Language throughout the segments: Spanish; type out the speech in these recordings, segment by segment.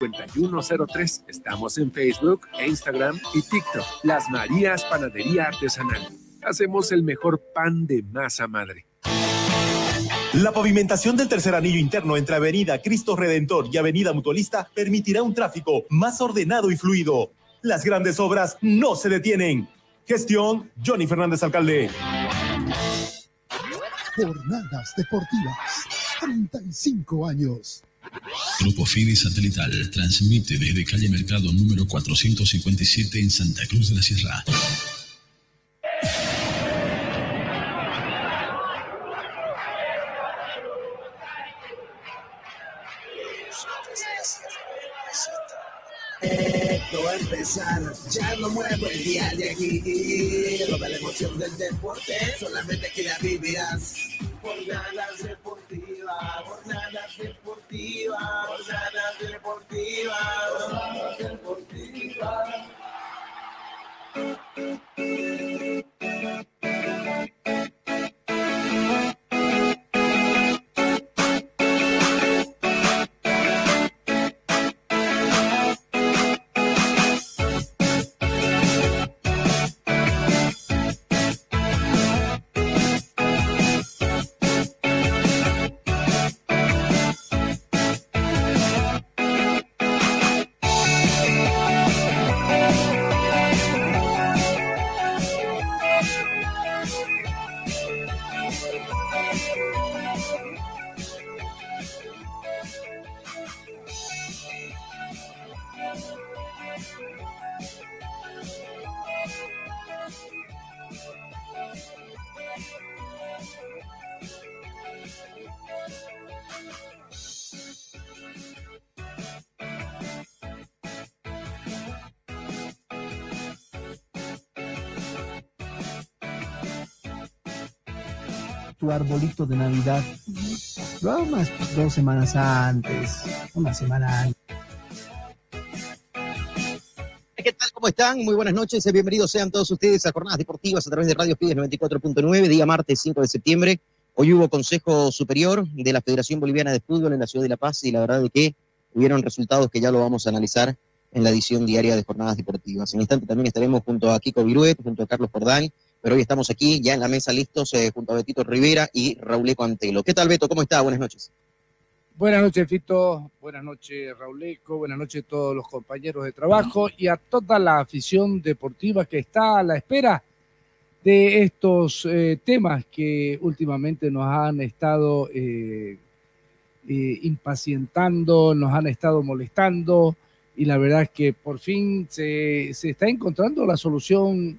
5103. Estamos en Facebook, Instagram y TikTok. Las Marías Panadería Artesanal. Hacemos el mejor pan de masa madre. La pavimentación del tercer anillo interno entre Avenida Cristo Redentor y Avenida Mutualista permitirá un tráfico más ordenado y fluido. Las grandes obras no se detienen. Gestión Johnny Fernández Alcalde. Jornadas deportivas. 35 años. Grupo Fide Satelital transmite desde calle Mercado número 457 en Santa Cruz de la Sierra. Ya no muevo el día de aquí. Toda la emoción del deporte, solamente que la vivirás. Jornadas deportivas, jornadas deportivas, jornadas deportivas, jornadas deportivas. Arbolito de Navidad. Lo hago unas dos semanas antes, una semana antes. ¿Qué tal? ¿Cómo están? Muy buenas noches. y Bienvenidos sean todos ustedes a Jornadas Deportivas a través de Radio Fides 94.9, día martes 5 de septiembre. Hoy hubo Consejo Superior de la Federación Boliviana de Fútbol en la ciudad de La Paz y la verdad es que hubieron resultados que ya lo vamos a analizar en la edición diaria de Jornadas Deportivas. En instante también estaremos junto a Kiko Viruet, junto a Carlos Cordán, pero hoy estamos aquí ya en la mesa listos eh, junto a Betito Rivera y Raúl Antelo. ¿Qué tal, Beto? ¿Cómo está? Buenas noches. Buenas noches, Fito. Buenas noches, Rauleco. Buenas noches a todos los compañeros de trabajo y a toda la afición deportiva que está a la espera de estos eh, temas que últimamente nos han estado eh, impacientando, nos han estado molestando y la verdad es que por fin se, se está encontrando la solución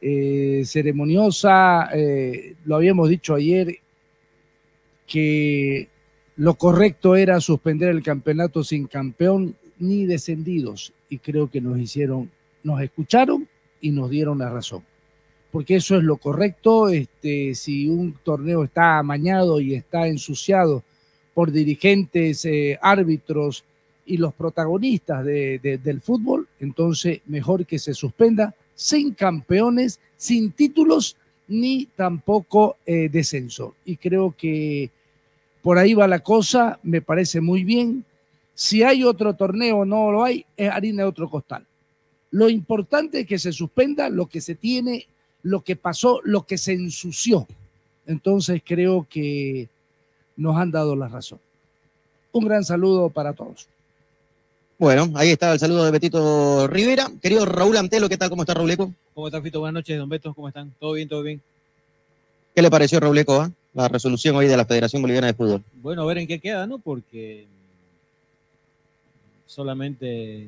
eh, ceremoniosa. Eh, lo habíamos dicho ayer que lo correcto era suspender el campeonato sin campeón ni descendidos y creo que nos hicieron, nos escucharon y nos dieron la razón. Porque eso es lo correcto. Este, si un torneo está amañado y está ensuciado por dirigentes, eh, árbitros y los protagonistas de- de- del fútbol, entonces mejor que se suspenda sin campeones, sin títulos, ni tampoco eh, descenso. Y creo que por ahí va la cosa, me parece muy bien. Si hay otro torneo no lo hay, es harina de otro costal. Lo importante es que se suspenda lo que se tiene, lo que pasó, lo que se ensució. Entonces creo que nos han dado la razón. Un gran saludo para todos. Bueno, ahí está el saludo de Betito Rivera. Querido Raúl Antelo, ¿qué tal? ¿Cómo está Rauleco? ¿Cómo está, Fito? Buenas noches, don Beto. ¿Cómo están? ¿Todo bien, todo bien? ¿Qué le pareció, Rauleco, ah? la resolución hoy de la Federación Boliviana de Fútbol? Bueno, a ver en qué queda, ¿no? Porque solamente,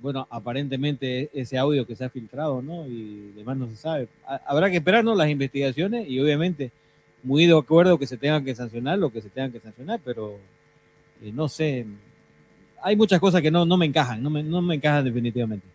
bueno, aparentemente ese audio que se ha filtrado, ¿no? Y demás no se sabe. Ha- Habrá que esperar, ¿no? Las investigaciones y obviamente muy de acuerdo que se tengan que sancionar lo que se tengan que sancionar, pero eh, no sé. Hay muchas cosas que no, no me encajan, no me, no me encajan definitivamente.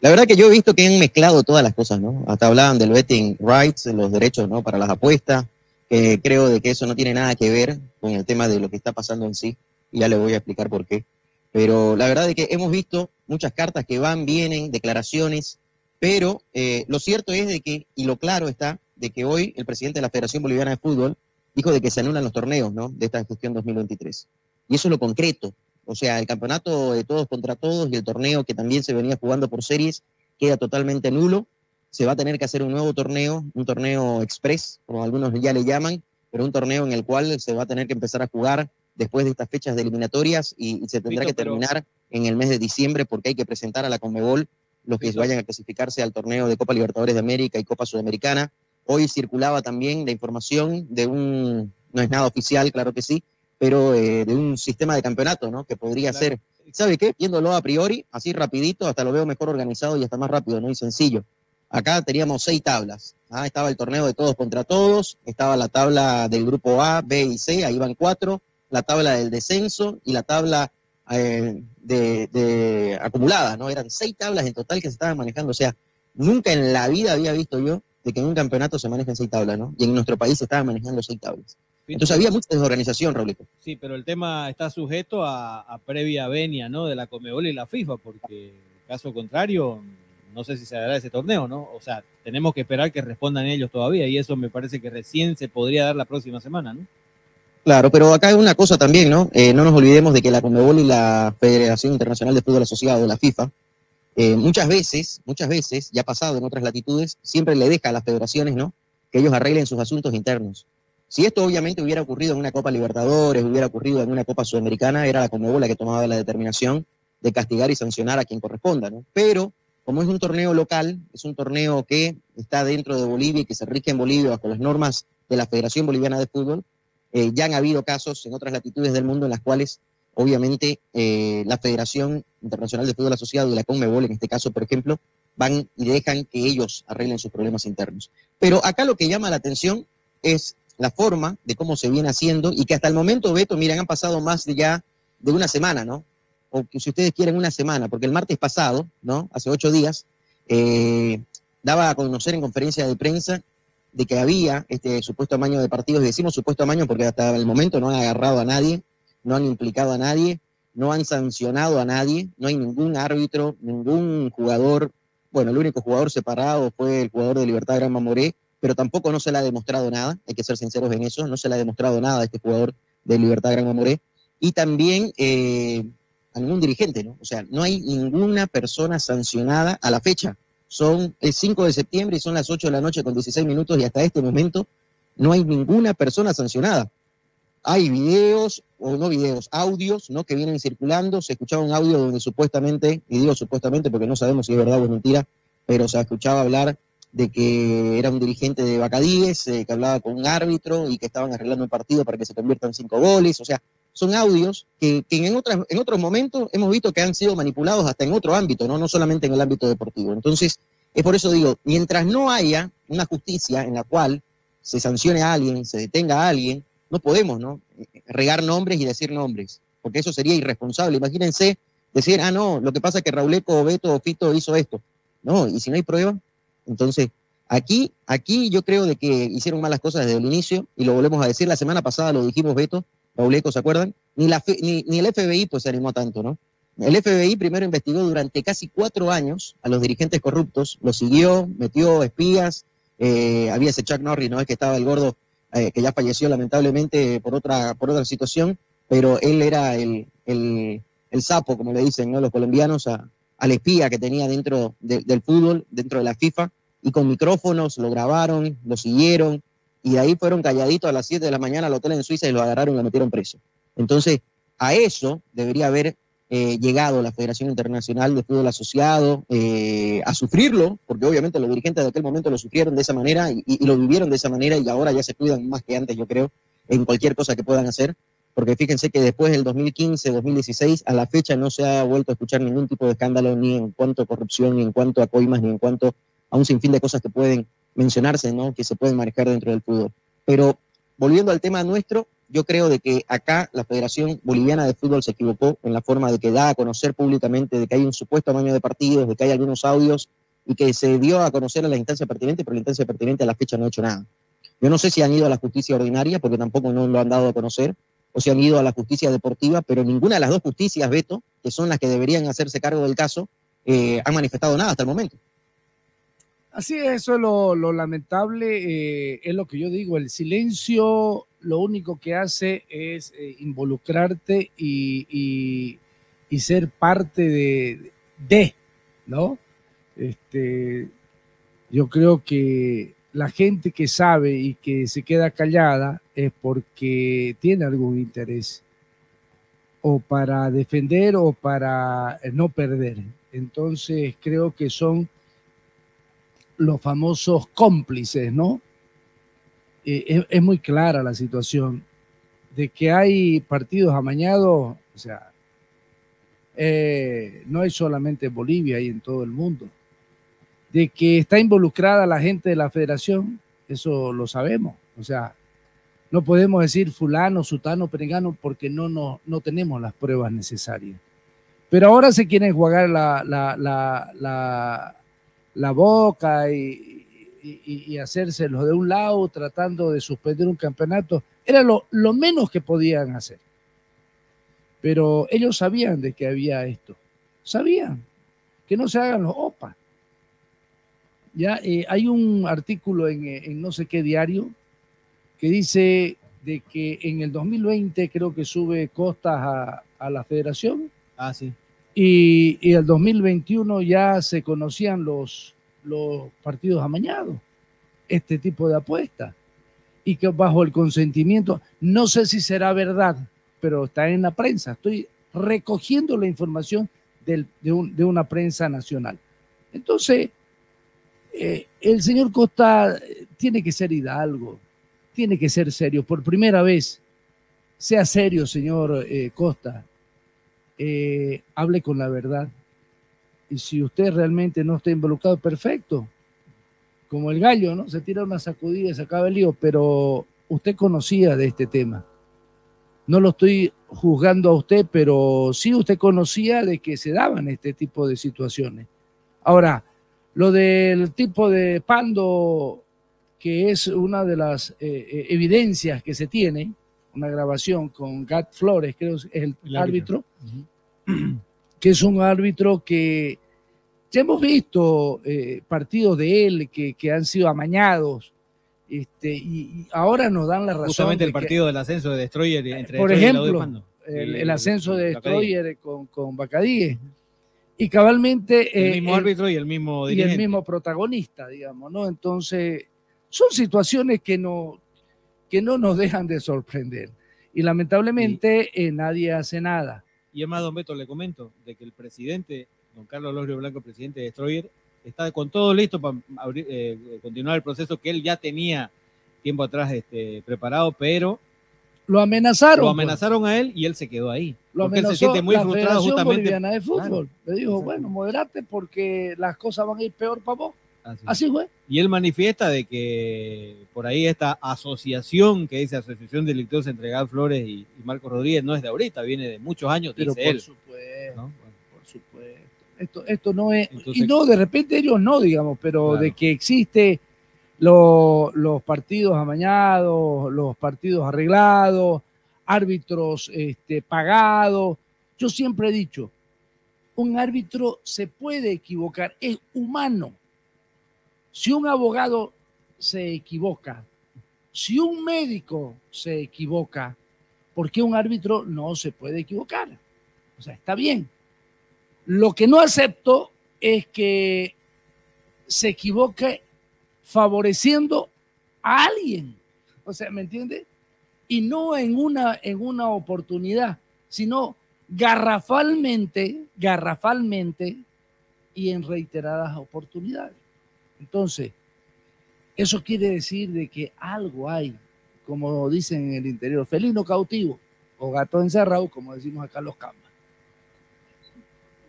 La verdad que yo he visto que han mezclado todas las cosas, ¿no? Hasta hablaban del betting rights, de los derechos, ¿no? Para las apuestas, que creo de que eso no tiene nada que ver con el tema de lo que está pasando en sí, y ya le voy a explicar por qué. Pero la verdad es que hemos visto muchas cartas que van, vienen, declaraciones, pero eh, lo cierto es de que, y lo claro está, de que hoy el presidente de la Federación Boliviana de Fútbol dijo de que se anulan los torneos, ¿no? De esta gestión 2023. Y eso es lo concreto. O sea, el campeonato de todos contra todos y el torneo que también se venía jugando por series queda totalmente nulo. Se va a tener que hacer un nuevo torneo, un torneo express, como algunos ya le llaman, pero un torneo en el cual se va a tener que empezar a jugar después de estas fechas de eliminatorias y, y se tendrá Vito, que terminar en el mes de diciembre porque hay que presentar a la Conmebol los que Vito. vayan a clasificarse al torneo de Copa Libertadores de América y Copa Sudamericana. Hoy circulaba también la información de un, no es nada oficial, claro que sí, pero eh, de un sistema de campeonato, ¿no? Que podría Claro. ser, ¿sabe qué? Viéndolo a priori, así rapidito, hasta lo veo mejor organizado y hasta más rápido, ¿no? Y sencillo. Acá teníamos seis tablas. Ah, estaba el torneo de todos contra todos, estaba la tabla del grupo A, B y C, ahí van cuatro, la tabla del descenso y la tabla eh, de, de acumulada, ¿no? Eran seis tablas en total que se estaban manejando. O sea, nunca en la vida había visto yo de que en un campeonato se manejen seis tablas, ¿no? Y en nuestro país se estaban manejando seis tablas. Entonces había mucha desorganización, Raulito. Sí, pero el tema está sujeto a, a previa venia, ¿no? De la Comebol y la FIFA, porque caso contrario, no sé si se dará ese torneo, ¿no? O sea, tenemos que esperar que respondan ellos todavía y eso me parece que recién se podría dar la próxima semana, ¿no? Claro, pero acá hay una cosa también, ¿no? Eh, no nos olvidemos de que la Conmebol y la Federación Internacional de Fútbol Asociado, la FIFA, eh, muchas veces, muchas veces, ya ha pasado en otras latitudes, siempre le deja a las federaciones, ¿no? Que ellos arreglen sus asuntos internos. Si esto obviamente hubiera ocurrido en una Copa Libertadores, hubiera ocurrido en una Copa Sudamericana, era la Conmebol la que tomaba la determinación de castigar y sancionar a quien corresponda, ¿no? Pero como es un torneo local, es un torneo que está dentro de Bolivia y que se rige en Bolivia bajo las normas de la Federación Boliviana de Fútbol, eh, ya han habido casos en otras latitudes del mundo en las cuales, obviamente, eh, la Federación Internacional de Fútbol Asociado y la CONMEBOL, en este caso, por ejemplo, van y dejan que ellos arreglen sus problemas internos. Pero acá lo que llama la atención es la forma de cómo se viene haciendo y que hasta el momento, Beto, miren, han pasado más de ya de una semana, ¿no? O que si ustedes quieren una semana, porque el martes pasado, ¿no? Hace ocho días, eh, daba a conocer en conferencia de prensa de que había este supuesto amaño de partidos, y decimos supuesto amaño porque hasta el momento no han agarrado a nadie, no han implicado a nadie, no han sancionado a nadie, no hay ningún árbitro, ningún jugador, bueno, el único jugador separado fue el jugador de Libertad Gran Mamoré, pero tampoco no se le ha demostrado nada, hay que ser sinceros en eso, no se le ha demostrado nada a este jugador de Libertad Gran Mamoré, y también eh, a ningún dirigente, ¿no? O sea, no hay ninguna persona sancionada a la fecha. Son el 5 de septiembre y son las 8 de la noche con 16 minutos y hasta este momento no hay ninguna persona sancionada. Hay videos, o no videos, audios, ¿no? Que vienen circulando. Se escuchaba un audio donde supuestamente, y digo supuestamente porque no sabemos si es verdad o es mentira, pero se escuchaba hablar de que era un dirigente de Bacadíes, eh, que hablaba con un árbitro y que estaban arreglando el partido para que se conviertan cinco goles. O sea, son audios que, en, otras, en otros momentos hemos visto que han sido manipulados hasta en otro ámbito, ¿no? no solamente en el ámbito deportivo. Entonces, es por eso digo, mientras no haya una justicia en la cual se sancione a alguien, se detenga a alguien, no podemos ¿no? regar nombres y decir nombres, porque eso sería irresponsable. Imagínense decir, ah, no, lo que pasa es que Rauleco, Beto o Fito hizo esto. No, y si no hay prueba, entonces aquí, aquí yo creo de que hicieron malas cosas desde el inicio y lo volvemos a decir. La semana pasada lo dijimos, Beto, Rauleco, ¿se acuerdan? Ni, la, ni, ni el FBI pues se animó tanto, ¿no? El FBI primero investigó durante casi cuatro años a los dirigentes corruptos, los siguió, metió espías, eh, había ese Chuck Norris, ¿no? Es que estaba el gordo, eh, que ya falleció lamentablemente por otra, por otra situación, pero él era el, el, el sapo, como le dicen ¿no? los colombianos, al espía que tenía dentro de- del fútbol, dentro de la FIFA, y con micrófonos lo grabaron, lo siguieron, y de ahí fueron calladitos a las 7 de la mañana al hotel en Suiza y lo agarraron y lo metieron preso. Entonces, a eso debería haber eh, llegado la Federación Internacional de Fútbol Asociado eh, a sufrirlo, porque obviamente los dirigentes de aquel momento lo sufrieron de esa manera y lo vivieron de esa manera y ahora ya se cuidan más que antes, yo creo, en cualquier cosa que puedan hacer, porque fíjense que después del 2015, 2016, a la fecha no se ha vuelto a escuchar ningún tipo de escándalo ni en cuanto a corrupción, ni en cuanto a coimas, ni en cuanto a un sinfín de cosas que pueden mencionarse, ¿no? que se pueden manejar dentro del fútbol. Pero volviendo al tema nuestro, yo creo de que acá la Federación Boliviana de Fútbol se equivocó en la forma de que da a conocer públicamente de que hay un supuesto amaño de partidos, de que hay algunos audios y que se dio a conocer a la instancia pertinente, pero la instancia pertinente a la fecha no ha hecho nada. Yo no sé si han ido a la justicia ordinaria, porque tampoco no lo han dado a conocer, o si han ido a la justicia deportiva, pero ninguna de las dos justicias, Beto, que son las que deberían hacerse cargo del caso, eh, han manifestado nada hasta el momento. Así es, eso es lo, lo lamentable, eh, es lo que yo digo, el silencio lo único que hace es eh, involucrarte y, y- y ser parte de, de, ¿no? Este, yo creo que la gente que sabe y que se queda callada es porque tiene algún interés o para defender o para eh, no perder. Entonces creo que son los famosos cómplices, ¿no? Eh, es, muy clara la situación de que hay partidos amañados, o sea, eh, no es solamente en Bolivia y en todo el mundo. De que está involucrada la gente de la federación, eso lo sabemos. O sea, no podemos decir fulano, sutano, perengano, porque no, no, no tenemos las pruebas necesarias. Pero ahora se quieren jugar la, la, la, la, boca y, y, y hacérselo de un lado, tratando de suspender un campeonato. Era lo, lo menos que podían hacer. Pero ellos sabían de que había esto. Sabían que no se hagan los OPA. Ya eh, hay un artículo en, eh, en no sé qué diario que dice de que en el 2020 creo que sube costas a, a la federación Ah, sí. y, y el 2021 ya se conocían los, los partidos amañados, este tipo de apuestas, y que bajo el consentimiento, no sé si será verdad, pero está en la prensa, estoy recogiendo la información del- de, un- de una prensa nacional. Entonces, eh, el señor Costa eh, tiene que ser hidalgo, tiene que ser serio, por primera vez, sea serio, señor eh, Costa, hable con la verdad. Y si usted realmente no está involucrado, perfecto. Como el gallo, ¿no? Se tira una sacudida y se acaba el lío, pero usted conocía de este tema. No lo estoy juzgando a usted, pero sí usted conocía de que se daban este tipo de situaciones. Ahora, lo del tipo de Pando, que es una de las eh, eh, evidencias que se tiene, una grabación con Gat Flores, creo que es el, El árbitro, árbitro. que es un árbitro que ya hemos visto eh, partidos de él que, que han sido amañados, este, y, ahora nos dan la razón. Justamente el que- partido del ascenso de Destroyer entre por Destroyer y la ejemplo, el, el ascenso de. Destroyer con, con Bacadíes. Y cabalmente El eh, mismo el- árbitro y el mismo y el mismo protagonista, digamos, ¿no? Entonces, son situaciones que no, que no nos dejan de sorprender. Y lamentablemente eh, nadie hace nada. Y además, don Beto, le comento de que el presidente, don Carlos López Blanco, presidente de Destroyer, está con todo listo para abrir- eh, continuar el proceso que él ya tenía tiempo atrás este, preparado, pero Lo amenazaron. lo pues. amenazaron a él y él se quedó ahí. Lo porque él se siente muy la frustrado Federación justamente. Boliviana de Fútbol. Le dijo, bueno, moderate porque las cosas van a ir peor para vos. Así. Así fue. Y él manifiesta de que por ahí esta asociación que dice Asociación Delictuosa entre Gal Flores y, y Marcos Rodríguez no es de ahorita, viene de muchos años, Pero dice por él. supuesto, ¿no? por supuesto. Esto, esto no es, Entonces- y no, de repente ellos no, digamos, pero Claro. de que existe lo- los partidos amañados, los partidos arreglados, árbitros este, pagados. Yo siempre he dicho, un árbitro se puede equivocar, es humano. Si un abogado se equivoca, si un médico se equivoca, ¿por qué un árbitro no se puede equivocar? O sea, está bien. Lo que no acepto es que se equivoque favoreciendo a alguien. O sea, ¿me entiende? Y no en una, en una oportunidad, sino garrafalmente, garrafalmente y en reiteradas oportunidades. Entonces, eso quiere decir de que algo hay, como dicen en el interior, felino cautivo o gato encerrado, como decimos acá los camas.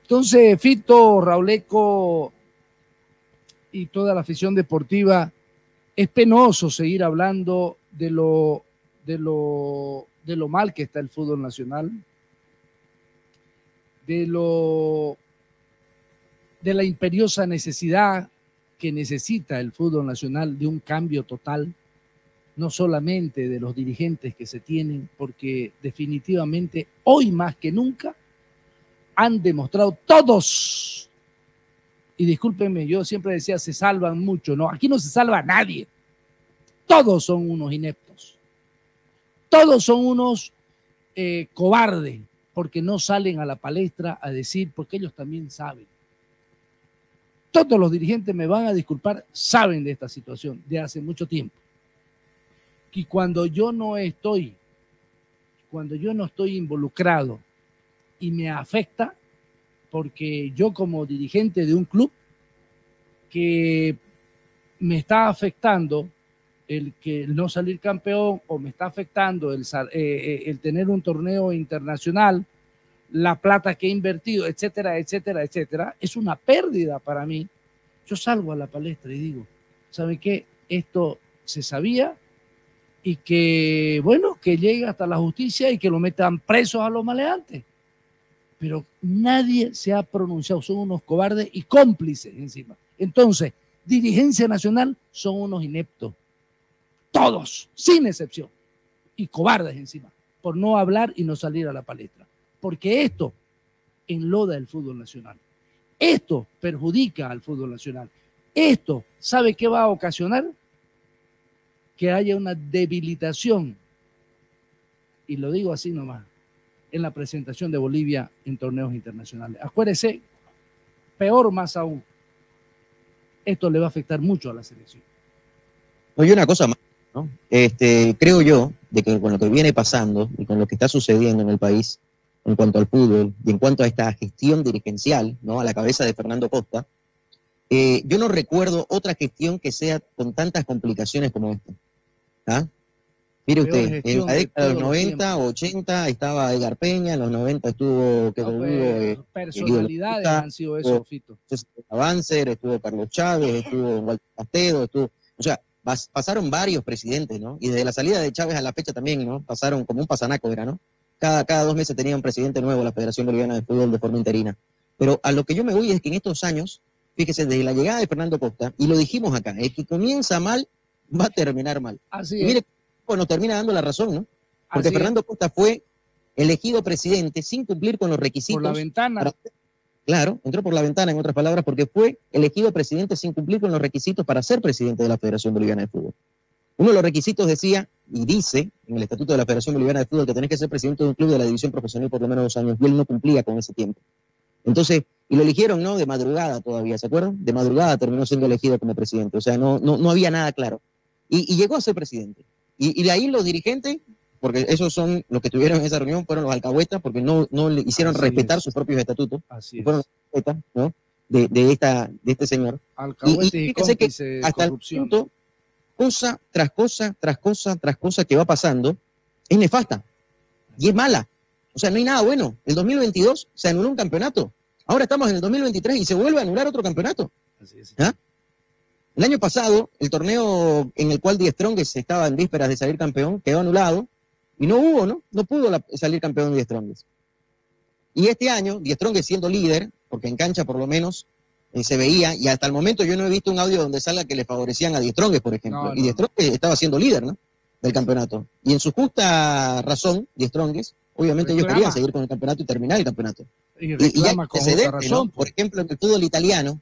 Entonces, Fito, Rauleco y toda la afición deportiva, es penoso seguir hablando de lo, de lo, de lo mal que está el fútbol nacional, de lo de la imperiosa necesidad que necesita el fútbol nacional de un cambio total, no solamente de los dirigentes que se tienen, porque definitivamente hoy más que nunca han demostrado todos, y discúlpenme, yo siempre decía se salvan mucho, no, aquí no se salva nadie, todos son unos ineptos, Todos son unos eh, cobardes porque no salen a la palestra a decir, porque ellos también saben. Todos los dirigentes me van a disculpar, saben de esta situación de hace mucho tiempo. Y cuando yo no estoy, cuando yo no estoy involucrado y me afecta, porque yo como dirigente de un club que me está afectando el que no salir campeón o me está afectando el, eh, eh, el tener un torneo internacional, la plata que he invertido, etcétera, etcétera, etcétera, es una pérdida para mí. Yo salgo a la palestra y digo, ¿sabe qué? Esto se sabía y que, bueno, que llegue hasta la justicia y que lo metan presos a los maleantes. Pero nadie se ha pronunciado, son unos cobardes y cómplices encima. Entonces, dirigencia nacional son unos ineptos todos, sin excepción, y cobardes encima, por no hablar y no salir a la palestra. Porque esto enloda el fútbol nacional. Esto perjudica al fútbol nacional. Esto, ¿sabe qué va a ocasionar? Que haya una debilitación, y lo digo así nomás, en la presentación de Bolivia en torneos internacionales. Acuérdese, peor más aún, esto le va a afectar mucho a la selección. Oye, una cosa más. Este, creo yo de que con lo que viene pasando y con lo que está sucediendo en el país en cuanto al fútbol y en cuanto a esta gestión dirigencial, ¿no? A la cabeza de Fernando Costa, eh, yo no recuerdo otra gestión que sea con tantas complicaciones como esta. ¿ah? Mire usted, en la década de los 90, 80 estaba Edgar Peña, en los 90 estuvo que No, pues, eh, personalidades han sido eso, Fito. Avancer, estuvo Carlos Chávez, estuvo Walter Castedo, estuvo, o sea, pas- pasaron varios presidentes, ¿no? Y desde la salida de Chávez a la fecha también, ¿no? Pasaron como un pasanaco, era, ¿no? Cada, cada dos meses tenía un presidente nuevo la Federación Boliviana de Fútbol de forma interina. Pero a lo que yo me voy es que en estos años, fíjese, desde la llegada de Fernando Costa, y lo dijimos acá, el que comienza mal va a terminar mal. Así Y mire, nos termina dando la razón, ¿no? Porque Así. Fernando Costa fue elegido presidente sin cumplir con los requisitos. Por la ventana. para- claro, entró por la ventana, en otras palabras, porque fue elegido presidente sin cumplir con los requisitos para ser presidente de la Federación Boliviana de Fútbol. Uno de los requisitos decía, y dice en el Estatuto de la Federación Boliviana de Fútbol, que tenés que ser presidente de un club de la división profesional por lo menos dos años, y él no cumplía con ese tiempo. Entonces, y lo eligieron, ¿no? De madrugada todavía, ¿se acuerdan? De madrugada terminó siendo elegido como presidente, o sea, no, no, no había nada claro. Y, llegó a ser presidente. Y de ahí los dirigentes, porque esos son los que estuvieron en esa reunión, fueron los alcahuetas, porque no, no le hicieron Así respetar es. sus propios estatutos, Así es. fueron los alcahuetas, ¿no? De, de, esta, de este señor. Alcahuetes y, que hasta el corrupción. punto, cosa tras cosa, tras cosa, tras cosa que va pasando, es nefasta y es mala. O sea, no hay nada bueno. El 2022 se anuló un campeonato. Ahora estamos en el 2023 y se vuelve a anular otro campeonato. Así es. ¿Ah? El año pasado, el torneo en el cual Die Strongest estaba en vísperas de salir campeón quedó anulado y no hubo, ¿no? No pudo la- salir campeón Die Strongest. Y este año, Strongest siendo líder, porque en cancha por lo menos eh, se veía, y hasta el momento yo no he visto un audio donde salga que le favorecían a Die Strongest, por ejemplo. No, y no, Die no. Strongest estaba siendo líder, ¿no? Del campeonato. Y en su justa razón, Die Strongest, obviamente ellos querían seguir con el campeonato y terminar el campeonato. Y Y, y antecedentes, ¿no? razón. Por ejemplo, en el fútbol italiano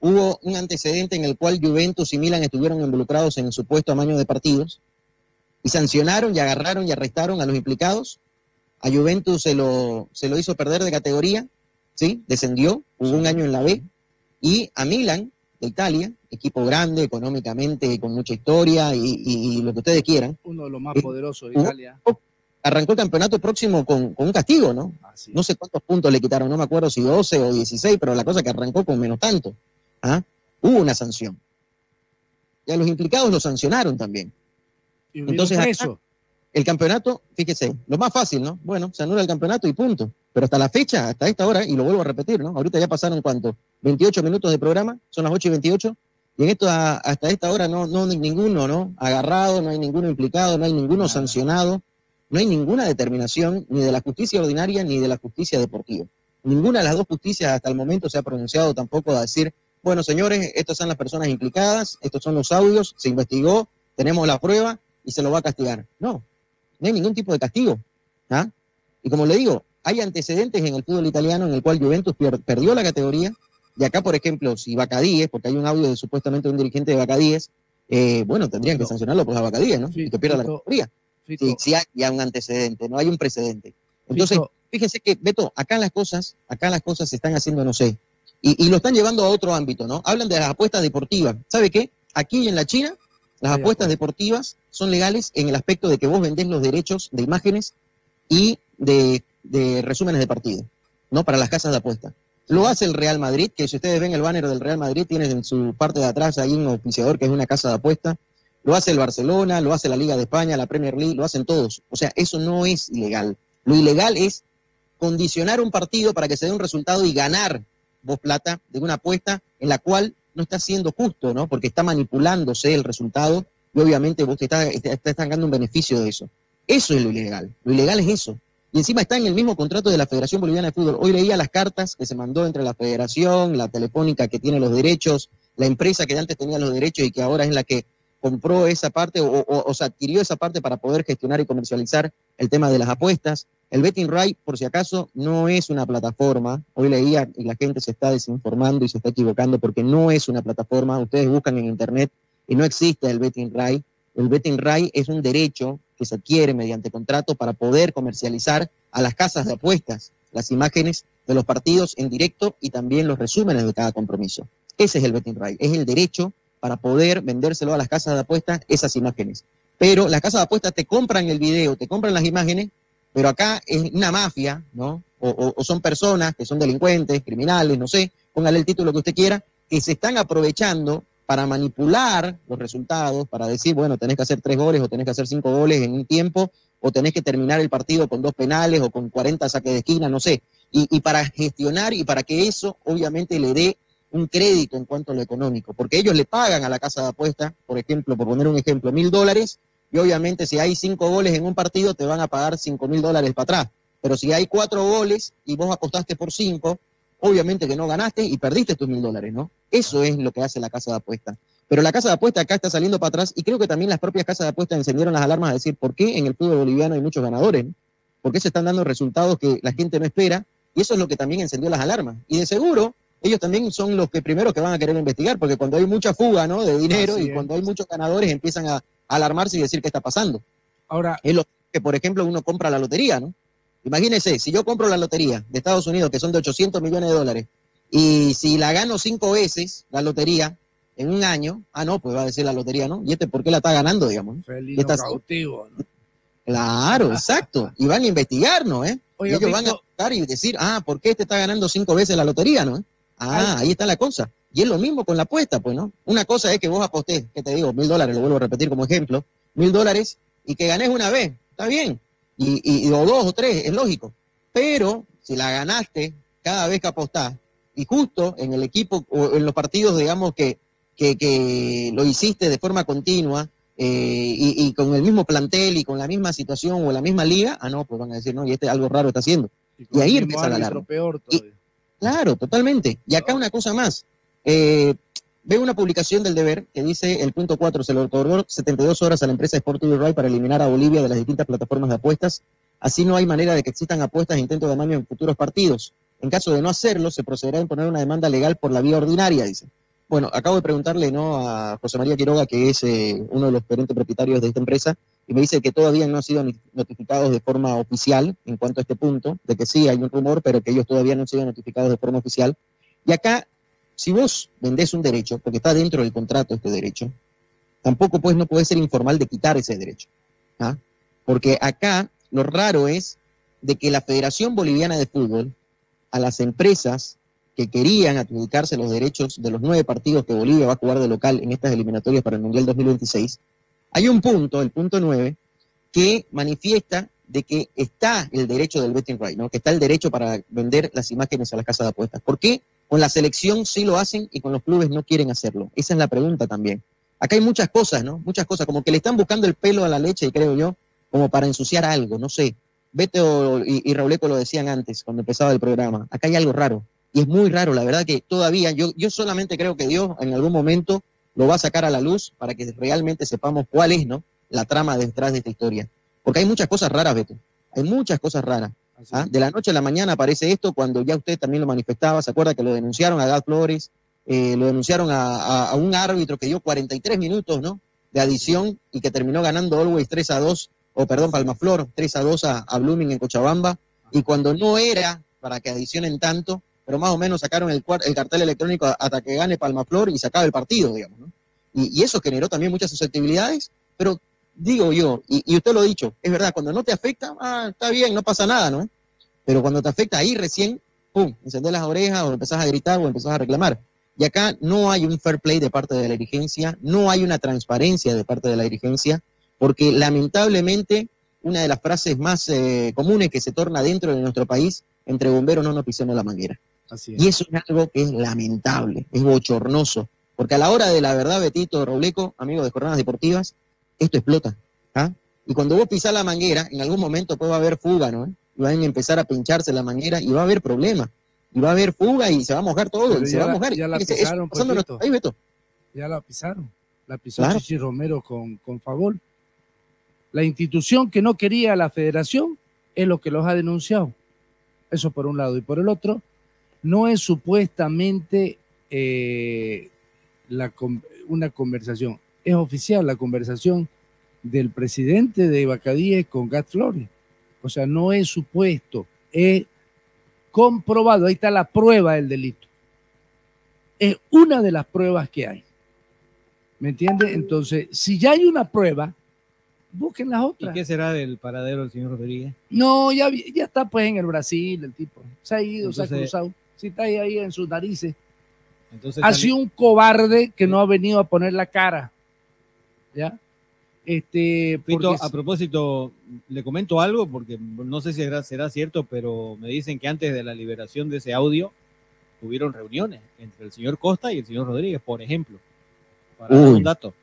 hubo un antecedente en el cual Juventus y Milan estuvieron involucrados en el supuesto amaño de partidos y sancionaron y agarraron y arrestaron a los implicados. A Juventus se lo, se lo hizo perder de categoría, ¿sí? Descendió, hubo un año en la B. Y a Milan, de Italia, equipo grande, económicamente, con mucha historia y, y- y lo que ustedes quieran, Uno de los más Eh, poderosos de Italia. arrancó el campeonato próximo con, con un castigo, ¿no? Así No sé cuántos puntos le quitaron, no me acuerdo si 12 o 16, pero la cosa es que arrancó con menos tanto. ¿ah? Hubo una sanción. Y a los implicados los sancionaron también. Entonces, acá-. El campeonato, fíjese, lo más fácil, ¿no? Bueno, se anula el campeonato y punto. Pero hasta la fecha, hasta esta hora, y lo vuelvo a repetir, ¿no? Ahorita ya pasaron cuánto? 28 minutos de programa, son las 8 y 28, y en esto a- hasta esta hora no, no hay ninguno, ¿no? Agarrado, no hay ninguno implicado, no hay ninguno sancionado, no hay ninguna determinación ni de la justicia ordinaria ni de la justicia deportiva. Ninguna de las dos justicias hasta el momento se ha pronunciado tampoco a decir, bueno, señores, estas son las personas implicadas, estos son los audios, se investigó, tenemos la prueba y se lo va a castigar. No, no hay ningún tipo de castigo. ¿ah? Y como le digo, hay antecedentes en el fútbol italiano en el cual Juventus perdió la categoría. Y acá, por ejemplo, si Bacadíes, porque hay un audio de supuestamente un dirigente de Bacadíes, eh, bueno, tendrían que sancionarlo por la Bacadíes, ¿no? Y que pierda la categoría. Sí, sí hay ya un antecedente, no hay un precedente. Entonces, fíjense que, Beto, acá las cosas, acá las cosas se están haciendo, no sé, y, y lo están llevando a otro ámbito, ¿no? Hablan de las apuestas deportivas. ¿Sabe qué? Aquí en la China, las apuestas deportivas son legales en el aspecto de que vos vendés los derechos de imágenes y de, resúmenes de partido, ¿no? Para las casas de apuestas. Lo hace el Real Madrid, que si ustedes ven el banner del Real Madrid, tiene en su parte de atrás ahí un auspiciador que es una casa de apuestas. Lo hace el Barcelona, lo hace la Liga de España, la Premier League, lo hacen todos. O sea, eso no es ilegal. Lo ilegal es condicionar un partido para que se dé un resultado y ganar vos plata de una apuesta en la cual no está siendo justo, ¿no? Porque está manipulándose el resultado y obviamente vos te estás te un beneficio de eso. Eso es lo ilegal. Lo ilegal es eso. Y encima está en el mismo contrato de la Federación Boliviana de Fútbol. Hoy leía las cartas que se mandó entre la Federación, la Telefónica que tiene los derechos, la empresa que antes tenía los derechos y que ahora es la que compró esa parte o, o, o se adquirió esa parte para poder gestionar y comercializar el tema de las apuestas. El Betting Right, por si acaso, no es una plataforma. Hoy leía y la gente se está desinformando y se está equivocando porque no es una plataforma. Ustedes buscan en internet y no existe el Betting Right. El Betting Right es un derecho que se adquiere mediante contrato para poder comercializar a las casas de apuestas las imágenes de los partidos en directo y también los resúmenes de cada compromiso. Ese es el Betting Right. Es el derecho para poder vendérselo a las casas de apuestas esas imágenes. Pero las casas de apuestas te compran el video, te compran las imágenes, pero acá es una mafia, ¿no? O, o- o son personas que son delincuentes, criminales, no sé, póngale el título que usted quiera, que se están aprovechando para manipular los resultados, para decir, bueno, tenés que hacer tres goles o tenés que hacer cinco goles en un tiempo, o tenés que terminar el partido con dos penales o con 40 saques de esquina, no sé. Y, para gestionar y para que eso obviamente le dé un crédito en cuanto a lo económico, porque ellos le pagan a la casa de apuestas, por ejemplo, por poner un ejemplo, mil dólares, y obviamente si hay cinco goles en un partido te van a pagar cinco mil dólares para atrás. Pero si hay cuatro goles y vos apostaste por cinco, obviamente que no ganaste y perdiste tus mil dólares, ¿no? Eso es lo que hace la casa de apuestas. Pero la casa de apuestas acá está saliendo para atrás y creo que también las propias casas de apuestas encendieron las alarmas a decir por qué en el fútbol boliviano hay muchos ganadores, por qué se están dando resultados que la gente no espera y eso es lo que también encendió las alarmas. Y de seguro ellos también son los que primeros que van a querer investigar, porque cuando hay mucha fuga ¿no? de dinero Así y es. cuando hay muchos ganadores empiezan a, alarmarse y decir qué está pasando. Ahora, Es lo que, por ejemplo, uno compra la lotería, ¿no? Imagínese, si yo compro la lotería de Estados Unidos, que son de 800 millones de dólares, y si la gano cinco veces, la lotería, en un año, ah, no, pues va a decir la lotería, ¿no? ¿Y este por qué la está ganando, digamos? ¿no? felino Estás- cautivo. ¿no? Claro, exacto. Y van a investigarnos, ¿eh? Oiga, Ellos van a buscar y decir, ah, ¿por qué este está ganando cinco veces la lotería, no? Ah, ahí está la cosa. Y es lo mismo con la apuesta, pues, ¿no? Una cosa es que vos apostés, que te digo, mil dólares, lo vuelvo a repetir como ejemplo, mil dólares y que ganes una vez, está bien. Y, y, y- o dos o tres, es lógico. Pero si la ganaste cada vez que apostás, y justo en el equipo o en los partidos, digamos, que, que, que lo hiciste de forma continua, eh, y, y con el mismo plantel y con la misma situación o la misma liga, ah, no, pues van a decir, no, y este algo raro está haciendo. con y ahí empieza la alarma. peor Y-. Claro, totalmente. Y acá una cosa más. Eh, veo una publicación del deber que dice el punto 4, se le otorgó 72 horas a la empresa Sport Right para eliminar a Bolivia de las distintas plataformas de apuestas. Así no hay manera de que existan apuestas e intentos de amaño en futuros partidos. En caso de no hacerlo, se procederá a imponer una demanda legal por la vía ordinaria, dice. Bueno, acabo de preguntarle ¿no? a José María Quiroga, que es eh, uno de los gerentes propietarios de esta empresa, y me dice que todavía no han sido notificados de forma oficial en cuanto a este punto, de que sí hay un rumor, pero que ellos todavía no han sido notificados de forma oficial. Y acá, si vos vendés un derecho, porque está dentro del contrato este derecho, tampoco pues no puede ser informal de quitar ese derecho. ¿ah? Porque acá lo raro es de que la Federación Boliviana de Fútbol a las empresas que querían adjudicarse los derechos de los nueve partidos que Bolivia va a jugar de local en estas eliminatorias para el Mundial 2026, hay un punto, el punto nueve, que manifiesta de que está el derecho del betting right, ¿no? que está el derecho para vender las imágenes a las casas de apuestas. ¿Por qué? Con la selección sí lo hacen y con los clubes no quieren hacerlo. Esa es la pregunta también. Acá hay muchas cosas, ¿no? Muchas cosas, como que le están buscando el pelo a la leche, creo yo, como para ensuciar algo, no sé. Beto y, y Rauleco lo decían antes, cuando empezaba el programa. Acá hay algo raro. Y es muy raro, la verdad que todavía, yo, yo solamente creo que Dios en algún momento lo va a sacar a la luz para que realmente sepamos cuál es, ¿no? La trama detrás de esta historia. Porque hay muchas cosas raras, Beto. Hay muchas cosas raras. ¿ah? De la noche a la mañana aparece esto cuando ya usted también lo manifestaba. ¿Se acuerda que lo denunciaron a Gad Flores? Eh, lo denunciaron a, a- a un árbitro que dio 43 minutos, ¿no? De adición y que terminó ganando Always 3 a 2 o perdón, Palmaflor, 3 a 2 a, Blooming en Cochabamba, y cuando no era para que adicionen tanto, pero más o menos sacaron el, el cartel electrónico hasta que gane Palmaflor y se el partido, digamos, ¿no? Y, y eso generó también muchas susceptibilidades, pero digo yo, y, y usted lo ha dicho, es verdad, cuando no te afecta, ah, está bien, no pasa nada, ¿no? Pero cuando te afecta ahí recién, pum, encendés las orejas o empezás a gritar o empezás a reclamar. Y acá no hay un fair play de parte de la dirigencia, no hay una transparencia de parte de la dirigencia, porque lamentablemente una de las frases más eh, comunes que se torna dentro de nuestro país, entre bomberos no nos pisemos la manguera. Así Y eso es algo que es lamentable, es bochornoso, porque a la hora de la verdad, Betito Robleco, amigo de Jornadas Deportivas, esto explota. ¿ah? Y cuando vos pisás la manguera, en algún momento puede haber fuga, ¿no? Y van a empezar a pincharse la manguera y va a haber problema. Y va a haber fuga y se va a mojar todo, Pero y se ya a la- mojar. ya la Fíjese, eso pisaron, país, Beto. Ya la pisaron. La pisó Claro. Chichi Romero con, con favor. La institución que no quería a la federación es lo que los ha denunciado. Eso por un lado. Y por el otro, no es supuestamente eh, la una conversación. Es oficial la conversación del presidente de Bacadíes con Gat Flores. O sea, no es supuesto, es comprobado. Ahí está la prueba del delito. Es una de las pruebas que hay. ¿Me entiende? Entonces, si ya hay una prueba, busquen las ¿Y otras. qué será del paradero del señor Rodríguez? No, ya, ya está pues en el Brasil el tipo. Se ha ido, se ha cruzado. Si está ahí, ahí en sus narices. Entonces, Ha sido un cobarde que no ha venido a poner la cara. ¿Ya? Este, porque- a propósito, le comento algo porque no sé si será, será cierto, pero me dicen que antes de la liberación de ese audio hubieron reuniones entre el señor Costa y el señor Rodríguez, por ejemplo. Para dar un dato.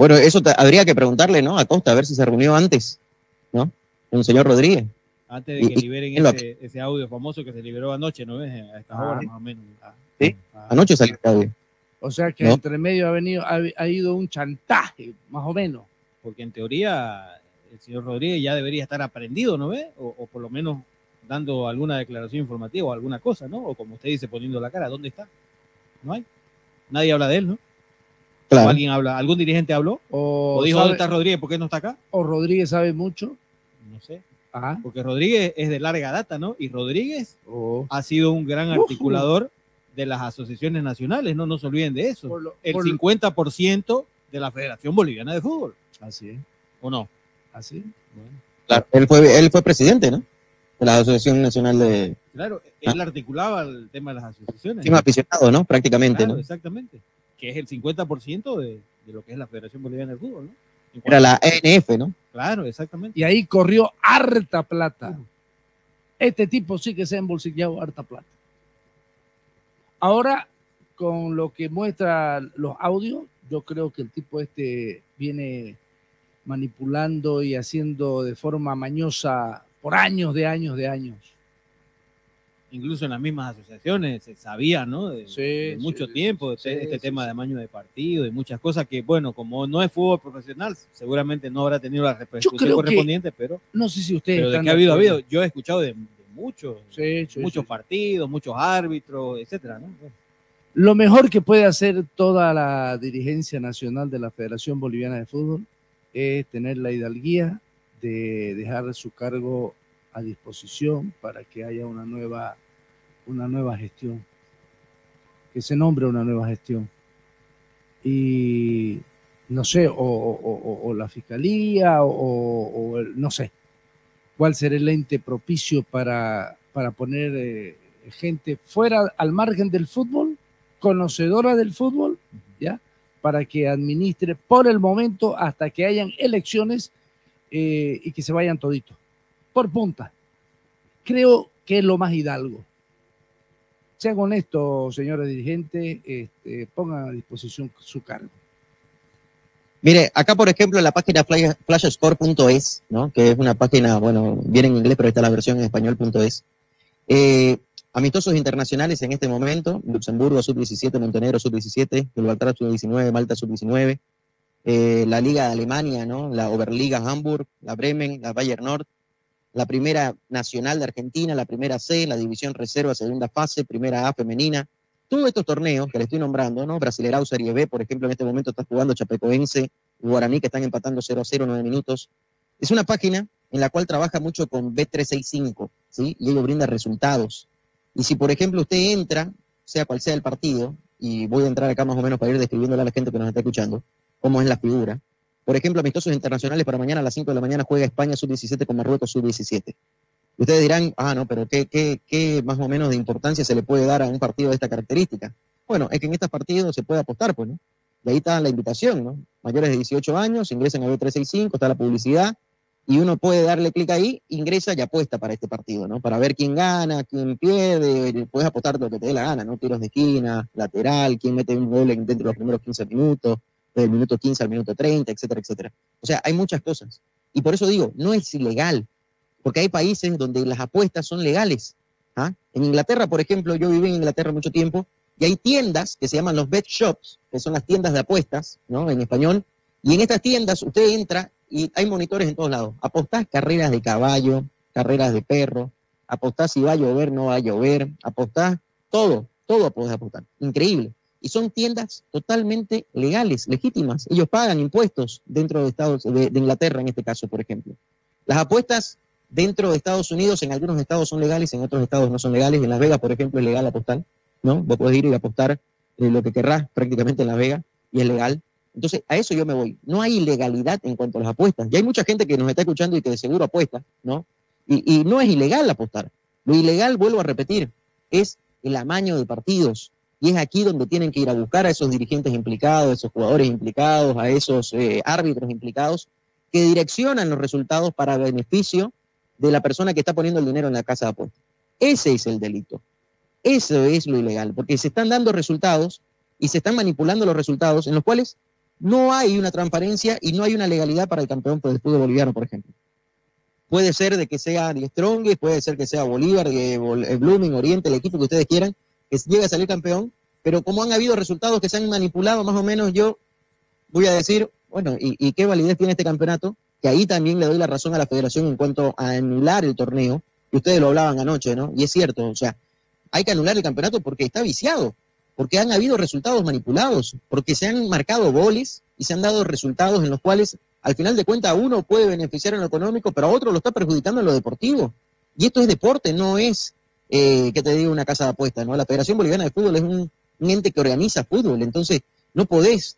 Bueno, eso te- habría que preguntarle, ¿no? A Costa, a ver si se reunió antes, ¿no? Con el señor Rodríguez. Antes de que y- liberen y lo- ese, ese audio famoso que se liberó anoche, ¿no ves? A estas Ah. horas más o menos. Sí, Ah, anoche salió el audio. o sea que ¿no? entre medio ha venido, ha, ha ido un chantaje, más o menos. Porque en teoría el señor Rodríguez ya debería estar aprendido, ¿no ve? O, o por lo menos dando alguna declaración informativa o alguna cosa, ¿no? O como usted dice, poniendo la cara, ¿dónde está? No hay. Nadie habla de él, ¿no? ¿O Claro. alguien habla, algún dirigente habló, O, o dijo sabe- dónde está Rodríguez, ¿por qué no está acá? o Rodríguez sabe mucho. No sé, Ah, porque Rodríguez es de larga data, ¿no? Y Rodríguez o- ha sido un gran Ujú. articulador de las asociaciones nacionales, no, no se olviden de eso. por lo- El por- 50% de la Federación Boliviana de Fútbol, Así es, ¿o no? así. Claro, Él fue, él fue presidente, ¿no? De la Asociación Nacional de Claro, él articulaba el tema de las asociaciones. Team aficionado, ¿no? Prácticamente, Claro, ¿no? exactamente. Que es el 50% de, de lo que es la Federación Boliviana de Fútbol, ¿no? Era la ENF, ¿no? Claro, exactamente. Y ahí corrió harta plata. Este tipo sí que se ha embolsillado harta plata. Ahora, con lo que muestra los audios, yo creo que el tipo este viene manipulando y haciendo de forma mañosa por años de años de años. Incluso en las mismas asociaciones se sabía, ¿no? De, Sí, de mucho sí, tiempo, sí, este sí, tema de amaño de partido y muchas cosas que, bueno, como no es fútbol profesional, seguramente no habrá tenido la repercusión creo que- correspondiente, pero, No sé si ustedes pero de que ha habido, ha habido. Yo he escuchado de, de muchos, muchos partidos, muchos árbitros, etcétera, ¿no? Lo mejor que puede hacer toda la dirigencia nacional de la Federación Boliviana de Fútbol es tener la hidalguía de dejar su cargo a disposición para que haya una nueva, una nueva gestión, que se nombre una nueva gestión. Y no sé, o, la fiscalía, o, o el- no sé, cuál será el ente propicio para, para poner eh, gente fuera, al margen del fútbol, conocedora del fútbol, ¿ya? Para que administre por el momento hasta que hayan elecciones eh, y que se vayan toditos, por punta. Creo que es lo más hidalgo. Sean honestos, señores dirigentes, este, pongan a disposición su cargo. Mire, acá por ejemplo la página flash- flashscore.es, ¿no? que es una página, bueno, viene en inglés, pero está la versión en español.es. Eh, amistosos internacionales en este momento, Luxemburgo sub-17, Montenegro sub-17, Gibraltar sub-19, Malta sub-19, eh, la Liga de Alemania, ¿no? la Oberliga Hamburg, la Bremen, la Bayern Nord, la Primera Nacional de Argentina, la Primera C, la División Reserva, segunda fase, Primera A femenina, todos estos torneos que le estoy nombrando, ¿no? Brasilerao Serie B, por ejemplo, en este momento está jugando Chapecoense y Guaraní, que están empatando 0 a 0, 9 minutos. Es una página en la cual trabaja mucho con B365, ¿sí? Y ello brinda resultados. Y si, por ejemplo, usted entra, sea cual sea el partido, y voy a entrar acá más o menos para ir describiéndole a la gente que nos está escuchando, cómo es la figura. Por ejemplo, amistosos internacionales para mañana a las 5 de la mañana juega España sub-17 con Marruecos sub-17. Ustedes dirán, ah, no, pero ¿qué, qué, ¿qué más o menos de importancia se le puede dar a un partido de esta característica? Bueno, es que en estos partidos se puede apostar, pues, ¿no? Y ahí está la invitación, ¿no? Mayores de 18 años, ingresan a B365, está la publicidad, y uno puede darle clic ahí, ingresa y apuesta para este partido, ¿no? Para ver quién gana, quién pierde, puedes apostar lo que te dé la gana, ¿no? Tiros de esquina, lateral, quién mete un gol dentro de los primeros 15 minutos, del minuto 15 al minuto 30, etcétera, etcétera. O sea, hay muchas cosas. Y por eso digo, no es ilegal, porque hay países donde las apuestas son legales. ¿ah? En Inglaterra, por ejemplo, yo viví en Inglaterra mucho tiempo, y hay tiendas que se llaman los bet shops, que son las tiendas de apuestas, ¿no? En español. Y en estas tiendas usted entra y hay monitores en todos lados. Apostás carreras de caballo, carreras de perro, apostás si va a llover, no va a llover, apostás todo, todo podés apostar. Increíble. Y son tiendas totalmente legales, legítimas. Ellos pagan impuestos dentro de Estados de, de Inglaterra, en este caso, por ejemplo. Las apuestas dentro de Estados Unidos, en algunos estados son legales, en otros estados no son legales. En Las Vegas, por ejemplo, es legal apostar. ¿no? Vos podés ir y apostar eh, lo que querrás prácticamente en Las Vegas y es legal. Entonces, a eso yo me voy. No hay ilegalidad en cuanto a las apuestas. Y hay mucha gente que nos está escuchando y que de seguro apuesta, ¿no? Y, y no es ilegal apostar. Lo ilegal, vuelvo a repetir, es el amaño de partidos. Y es aquí donde tienen que ir a buscar a esos dirigentes implicados, a esos jugadores implicados, a esos eh, árbitros implicados, que direccionan los resultados para beneficio de la persona que está poniendo el dinero en la casa de apuestas. Ese es el delito. Eso es lo ilegal, porque se están dando resultados y se están manipulando los resultados en los cuales no hay una transparencia y no hay una legalidad para el campeón del fútbol boliviano, por ejemplo. Puede ser de que sea Strong, puede ser que sea Bolívar, de Blooming, Oriente, el equipo que ustedes quieran, que llegue a salir campeón, pero como han habido resultados que se han manipulado, más o menos yo voy a decir, bueno, ¿y, y qué validez tiene este campeonato? Que ahí también le doy la razón a la federación en cuanto a anular el torneo, y ustedes lo hablaban anoche, ¿no? Y es cierto, o sea, hay que anular el campeonato porque está viciado, porque han habido resultados manipulados, porque se han marcado goles y se han dado resultados en los cuales al final de cuentas uno puede beneficiar en lo económico, pero a otro lo está perjudicando en lo deportivo. Y esto es deporte, no es, eh, que te diga, una casa de apuestas, ¿no? La Federación Boliviana de Fútbol es un, un ente que organiza fútbol, entonces no podés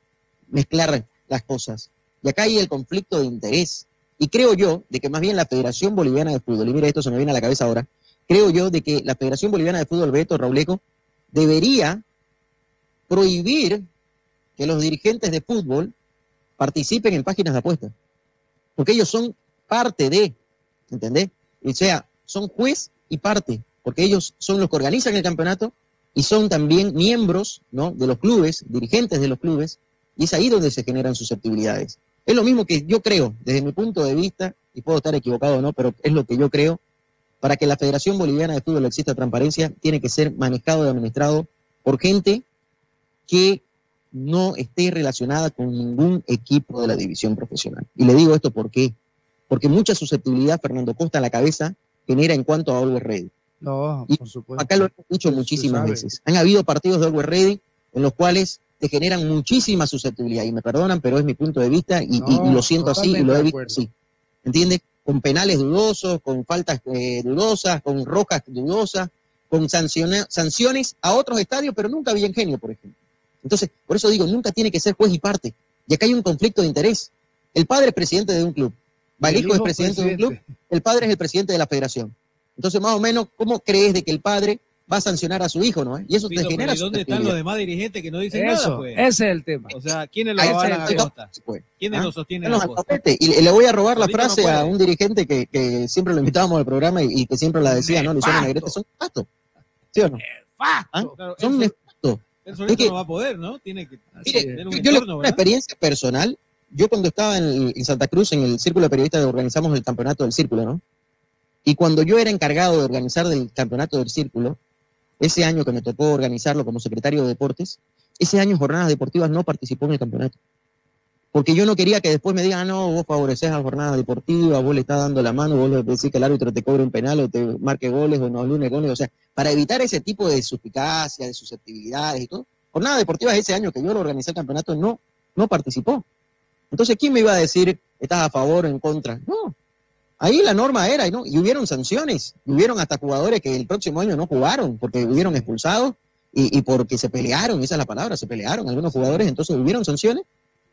mezclar las cosas. Y acá hay el conflicto de interés. Y creo yo de que más bien la Federación Boliviana de Fútbol, y mira esto se me viene a la cabeza ahora, creo yo de que la Federación Boliviana de Fútbol, Beto Rauleco, debería prohibir que los dirigentes de fútbol participen en páginas de apuestas. Porque ellos son parte de, ¿entendés? O sea, son juez y parte, porque ellos son los que organizan el campeonato y son también miembros de los clubes, dirigentes de los clubes, y es ahí donde se generan susceptibilidades. Es lo mismo que yo creo, desde mi punto de vista, y puedo estar equivocado o no, pero es lo que yo creo, para que la Federación Boliviana de Fútbol exista transparencia, tiene que ser manejado y administrado por gente que no esté relacionada con ningún equipo de la división profesional. Y le digo esto por qué. Porque mucha susceptibilidad, Fernando Costa, a la cabeza genera en cuanto a Always Ready. No, Y por supuesto. Acá lo hemos dicho muchísimas veces. Han habido partidos de Always Ready en los cuales te generan muchísima susceptibilidad. Y me perdonan, pero es mi punto de vista y, y- y No, lo siento así y lo he visto así. ¿Entiendes? Con penales dudosos, con faltas eh, dudosas, con rojas dudosas, con sanciones a otros estadios, pero nunca había genio, por ejemplo. Entonces, por eso digo, nunca tiene que ser juez y parte. Y acá hay un conflicto de interés. El padre es presidente de un club. Balijo es presidente de un club. El padre es el presidente de la federación. Entonces, más o menos, ¿cómo crees de que el padre va a sancionar a su hijo, no? Y eso te Pito, genera ¿y dónde están los demás dirigentes que no dicen Eso, nada, pues? ese es el tema. O sea, ¿quiénes lo avalan se- a Costa? pues. ¿Quiénes ¿Ah? lo sostienen a. Y, le voy a robar la no frase a un dirigente que, que siempre lo invitábamos al programa y, y que siempre la decía, ¿no? Luciano. Negrete, son nefastos. ¿Sí o no? ¿Ah? Claro, Son nefastos. él solito Es que- no va a poder, ¿no? Tiene que Mire, tener un yo le entorno, cuento una experiencia personal. Yo cuando estaba en, en Santa Cruz, en el Círculo de Periodistas, organizamos el campeonato del Círculo, ¿no? Y cuando yo era encargado de organizar el campeonato del Círculo, ese año que me tocó organizarlo como secretario de deportes, ese año Jornadas Deportivas no participó en el campeonato. Porque yo no quería que después me digan, no, vos favoreces a Jornadas Deportivas, vos le estás dando la mano, vos le decís que el árbitro te cobre un penal o te marque goles o no lunes goles. O sea, para evitar ese tipo de suspicacia, de susceptibilidades y todo, Jornadas Deportivas ese año que yo lo organizé el campeonato no, no participó. Entonces, ¿quién me iba a decir estás a favor o en contra. No. Ahí la norma era, ¿no? Y hubieron sanciones, y hubieron hasta jugadores que el próximo año no jugaron porque hubieron expulsados y, y porque se pelearon, esa es la palabra, se pelearon algunos jugadores, entonces hubieron sanciones.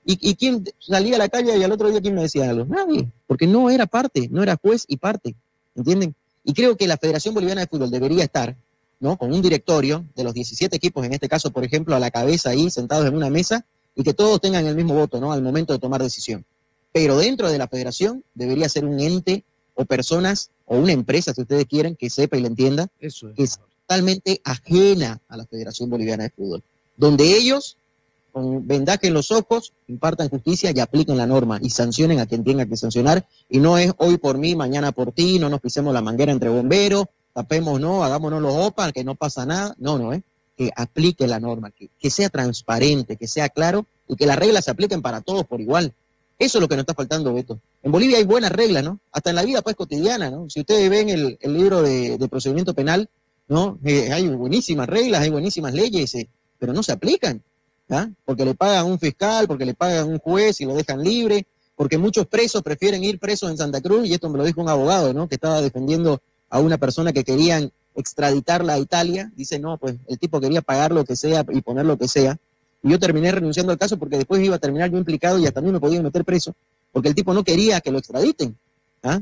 ¿Y, y quién salía a la calle y al otro día quién me decía algo? Nadie, porque no era parte, no era juez y parte, ¿entienden? Y creo que la Federación Boliviana de Fútbol debería estar, ¿no? Con un directorio de los 17 equipos, en este caso, por ejemplo, a la cabeza ahí, sentados en una mesa, y que todos tengan el mismo voto, ¿no? Al momento de tomar decisión. Pero dentro de la federación debería ser un ente o personas o una empresa, si ustedes quieren, que sepa y le entienda, Eso es. que es totalmente ajena a la Federación Boliviana de Fútbol, donde ellos, con vendaje en los ojos, impartan justicia y apliquen la norma y sancionen a quien tenga que sancionar, y no es hoy por mí, mañana por ti, no nos pisemos la manguera entre bomberos, tapemos, no, hagámonos los OPA, que no pasa nada, no, no, ¿eh? que aplique la norma, que, que sea transparente, que sea claro y que las reglas se apliquen para todos por igual. Eso es lo que nos está faltando, Beto. En Bolivia hay buenas reglas, ¿no? Hasta en la vida pues cotidiana, ¿no? Si ustedes ven el, el libro de, de procedimiento penal, ¿no? Eh, hay buenísimas reglas, hay buenísimas leyes, eh, pero no se aplican, ¿ah? Porque le pagan un fiscal, porque le pagan un juez y lo dejan libre, porque muchos presos prefieren ir presos en Santa Cruz, y esto me lo dijo un abogado, ¿no? Que estaba defendiendo a una persona que querían extraditarla a Italia, dice, no, pues el tipo quería pagar lo que sea y poner lo que sea, yo terminé renunciando al caso porque después iba a terminar yo implicado y hasta a mí me podían meter preso, porque el tipo no quería que lo extraditen. ¿ah?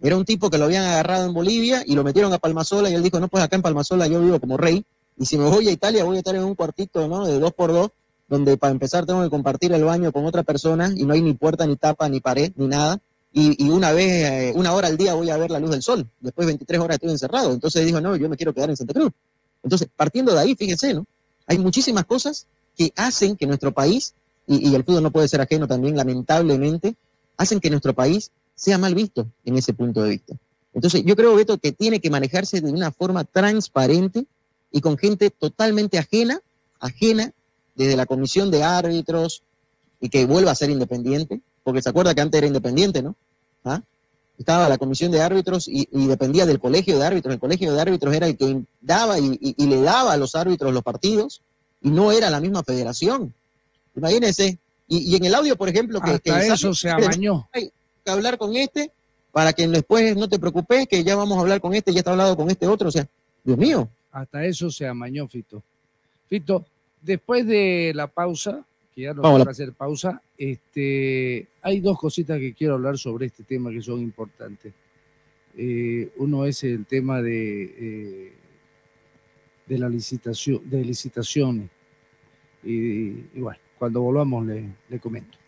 Era un tipo que lo habían agarrado en Bolivia y lo metieron a Palmasola y él dijo, no, pues acá en Palmasola yo vivo como rey y si me voy a Italia voy a estar en un cuartito ¿no? de dos por dos, donde para empezar tengo que compartir el baño con otra persona y no hay ni puerta, ni tapa, ni pared, ni nada. Y, y una vez, eh, una hora al día voy a ver la luz del sol. Después 23 horas estoy encerrado. Entonces dijo, no, yo me quiero quedar en Santa Cruz. Entonces, partiendo de ahí, fíjense, ¿no? Hay muchísimas cosas que hacen que nuestro país, y, el fútbol no puede ser ajeno también, lamentablemente, hacen que nuestro país sea mal visto en ese punto de vista. Entonces, yo creo, Beto, que tiene que manejarse de una forma transparente y con gente totalmente ajena, ajena desde la comisión de árbitros y que vuelva a ser independiente, porque se acuerda que antes era independiente, ¿no? ¿Ah? Estaba la comisión de árbitros y, dependía del colegio de árbitros. El colegio de árbitros era el que daba y le daba a los árbitros los partidos y no era la misma federación. Imagínense. Y, y en el audio, por ejemplo, que, Hasta que eso se amañó. Hay que hablar con este para que después no te preocupes, que ya vamos a hablar con este, ya está hablado con este otro. O sea, Dios mío. Hasta eso se amañó, Fito. Fito, después de la pausa, que ya no Vamos a hacer pausa, este, hay dos cositas que quiero hablar sobre este tema que son importantes. Eh, uno es el tema de, eh, de la licitación, de licitaciones. Y, y bueno, cuando volvamos le, le comento.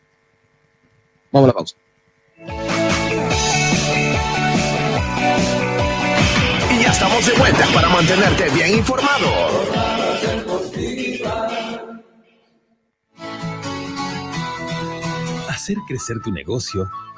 Vamos a la pausa. Y ya estamos de vuelta para mantenerte bien informado. hacer crecer tu negocio,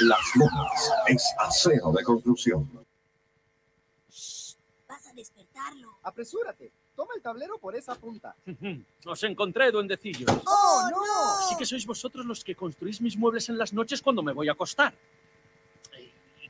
Las Lomas es acero de construcción. Vas a despertarlo. Apresúrate. Toma el tablero por esa punta. Os encontré, duendecillos. ¡Oh, no! Así que sois vosotros los que construís mis muebles en las noches cuando me voy a acostar.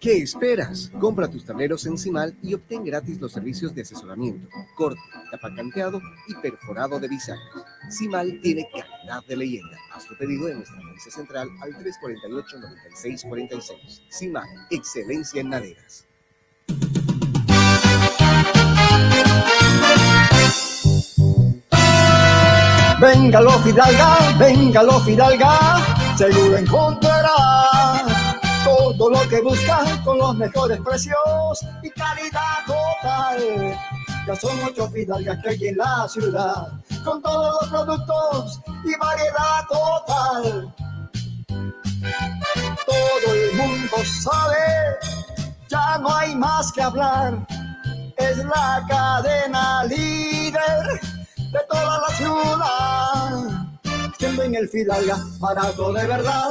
¿Qué esperas? Compra tus tableros en Cimal y obtén gratis los servicios de asesoramiento, corte, tapacanteado y perforado de bisagras. Cimal tiene calidad de leyenda. Haz tu pedido en nuestra agencia central al 348-9646. Cimal, excelencia en maderas. Véngalo Fidalga, véngalo Fidalga, seguro encontrará todo lo que busca con los mejores precios y calidad total. Ya son ocho Fidalgas que hay en la ciudad, con todos los productos y variedad total. Todo el mundo sabe, ya no hay más que hablar, es la cadena líder de toda la ciudad. Siempre en el Fidalga, barato de verdad.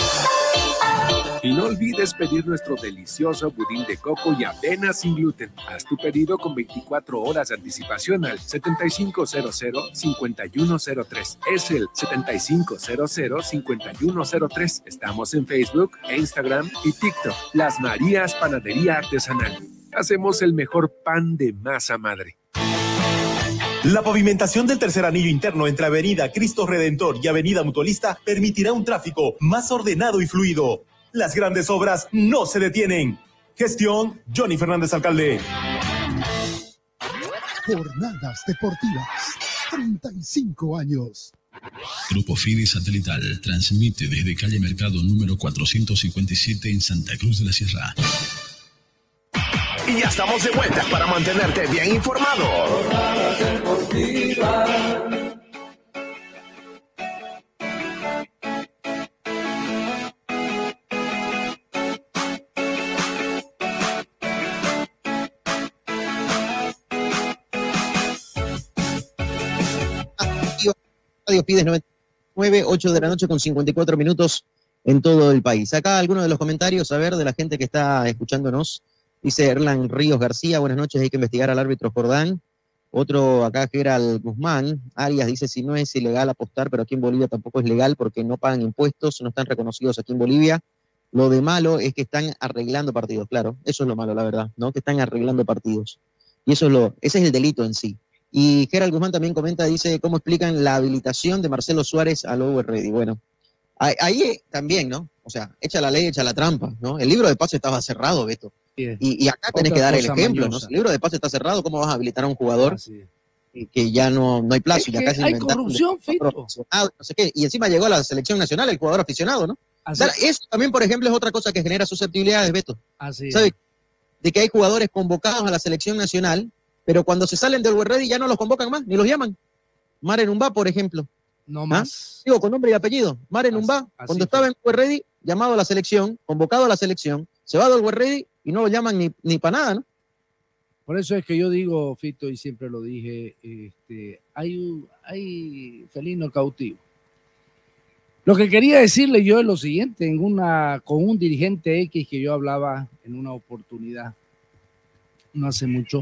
Y no olvides pedir nuestro delicioso budín de coco y avena sin gluten. Haz tu pedido con 24 horas de anticipación al 7500-5103. Es el 7500-5103. Estamos en Facebook, Instagram y TikTok. Las Marías Panadería Artesanal. Hacemos el mejor pan de masa madre. La pavimentación del tercer anillo interno entre Avenida Cristo Redentor y Avenida Mutualista permitirá un tráfico más ordenado y fluido. Las grandes obras no se detienen. Gestión Johnny Fernández Alcalde. Jornadas deportivas. 35 años. Grupo Fide Satelital transmite desde calle Mercado número 457 en Santa Cruz de la Sierra. Y ya estamos de vuelta para mantenerte bien informado. Radio Pides 99, 8 de la noche con 54 minutos en todo el país. Acá algunos de los comentarios, a ver, de la gente que está escuchándonos. Dice Erlan Ríos García, buenas noches, hay que investigar al árbitro Jordán. Otro acá, Gerald Guzmán, Arias dice, si no es ilegal apostar, pero aquí en Bolivia tampoco es legal porque no pagan impuestos, no están reconocidos aquí en Bolivia. Lo de malo es que están arreglando partidos, claro, eso es lo malo, la verdad, ¿no? Que están arreglando partidos. Y eso es lo, ese es el delito en sí. Y Gerald Guzmán también comenta, dice, ¿cómo explican la habilitación de Marcelo Suárez al Over Ready? Bueno, ahí, también, ¿no? O sea, echa la ley, echa la trampa, ¿no? El libro de pase estaba cerrado, Beto. Y, y acá tenés Otra que dar el ejemplo, mañosa. ¿no? El libro de pase está cerrado, ¿cómo vas a habilitar a un jugador que- que ya no, no hay plazo? Es y acá se hay corrupción, Fito. no sé qué. Y encima llegó a la selección nacional el jugador aficionado, ¿no? O sea, eso también, por ejemplo, es otra cosa que genera susceptibilidades, Beto. Así es. ¿Sabes? De que hay jugadores convocados a la selección nacional, pero cuando se salen del Ready ya no los convocan más, ni los llaman. Mare Numba, por ejemplo. No ¿Ah? más. Digo, con nombre y apellido. Mare Numba, cuando estaba en Ready, llamado a la selección, convocado a la selección, se va del Ready y no lo llaman ni, ni para nada, ¿no? Por eso es que yo digo, Fito, y siempre lo dije, este, hay, hay felino cautivo. Lo que quería decirle yo es lo siguiente, en una, con un dirigente X que yo hablaba en una oportunidad, no hace mucho,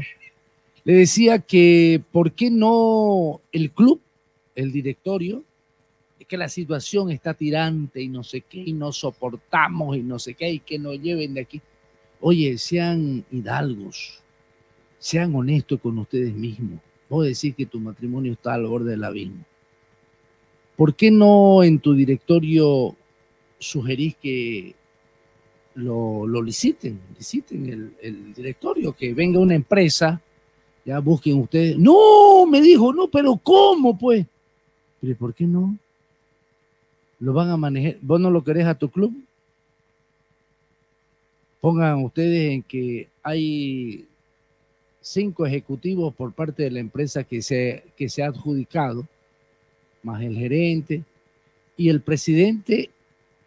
le decía que por qué no el club, el directorio, es que la situación está tirante y no sé qué, y no soportamos y no sé qué, y que nos lleven de aquí. Oye, sean hidalgos, sean honestos con ustedes mismos. Vos decís que tu matrimonio está al borde del abismo. ¿Por qué no en tu directorio sugerís que lo, lo liciten? Liciten el, el directorio, que venga una empresa, busquen ustedes. No, me dijo, no, pero ¿cómo pues? Pero ¿por qué no? Lo van a manejar. ¿Vos no lo querés a tu club? Pongan ustedes en que hay cinco ejecutivos por parte de la empresa que se, que se ha adjudicado, más el gerente y el presidente,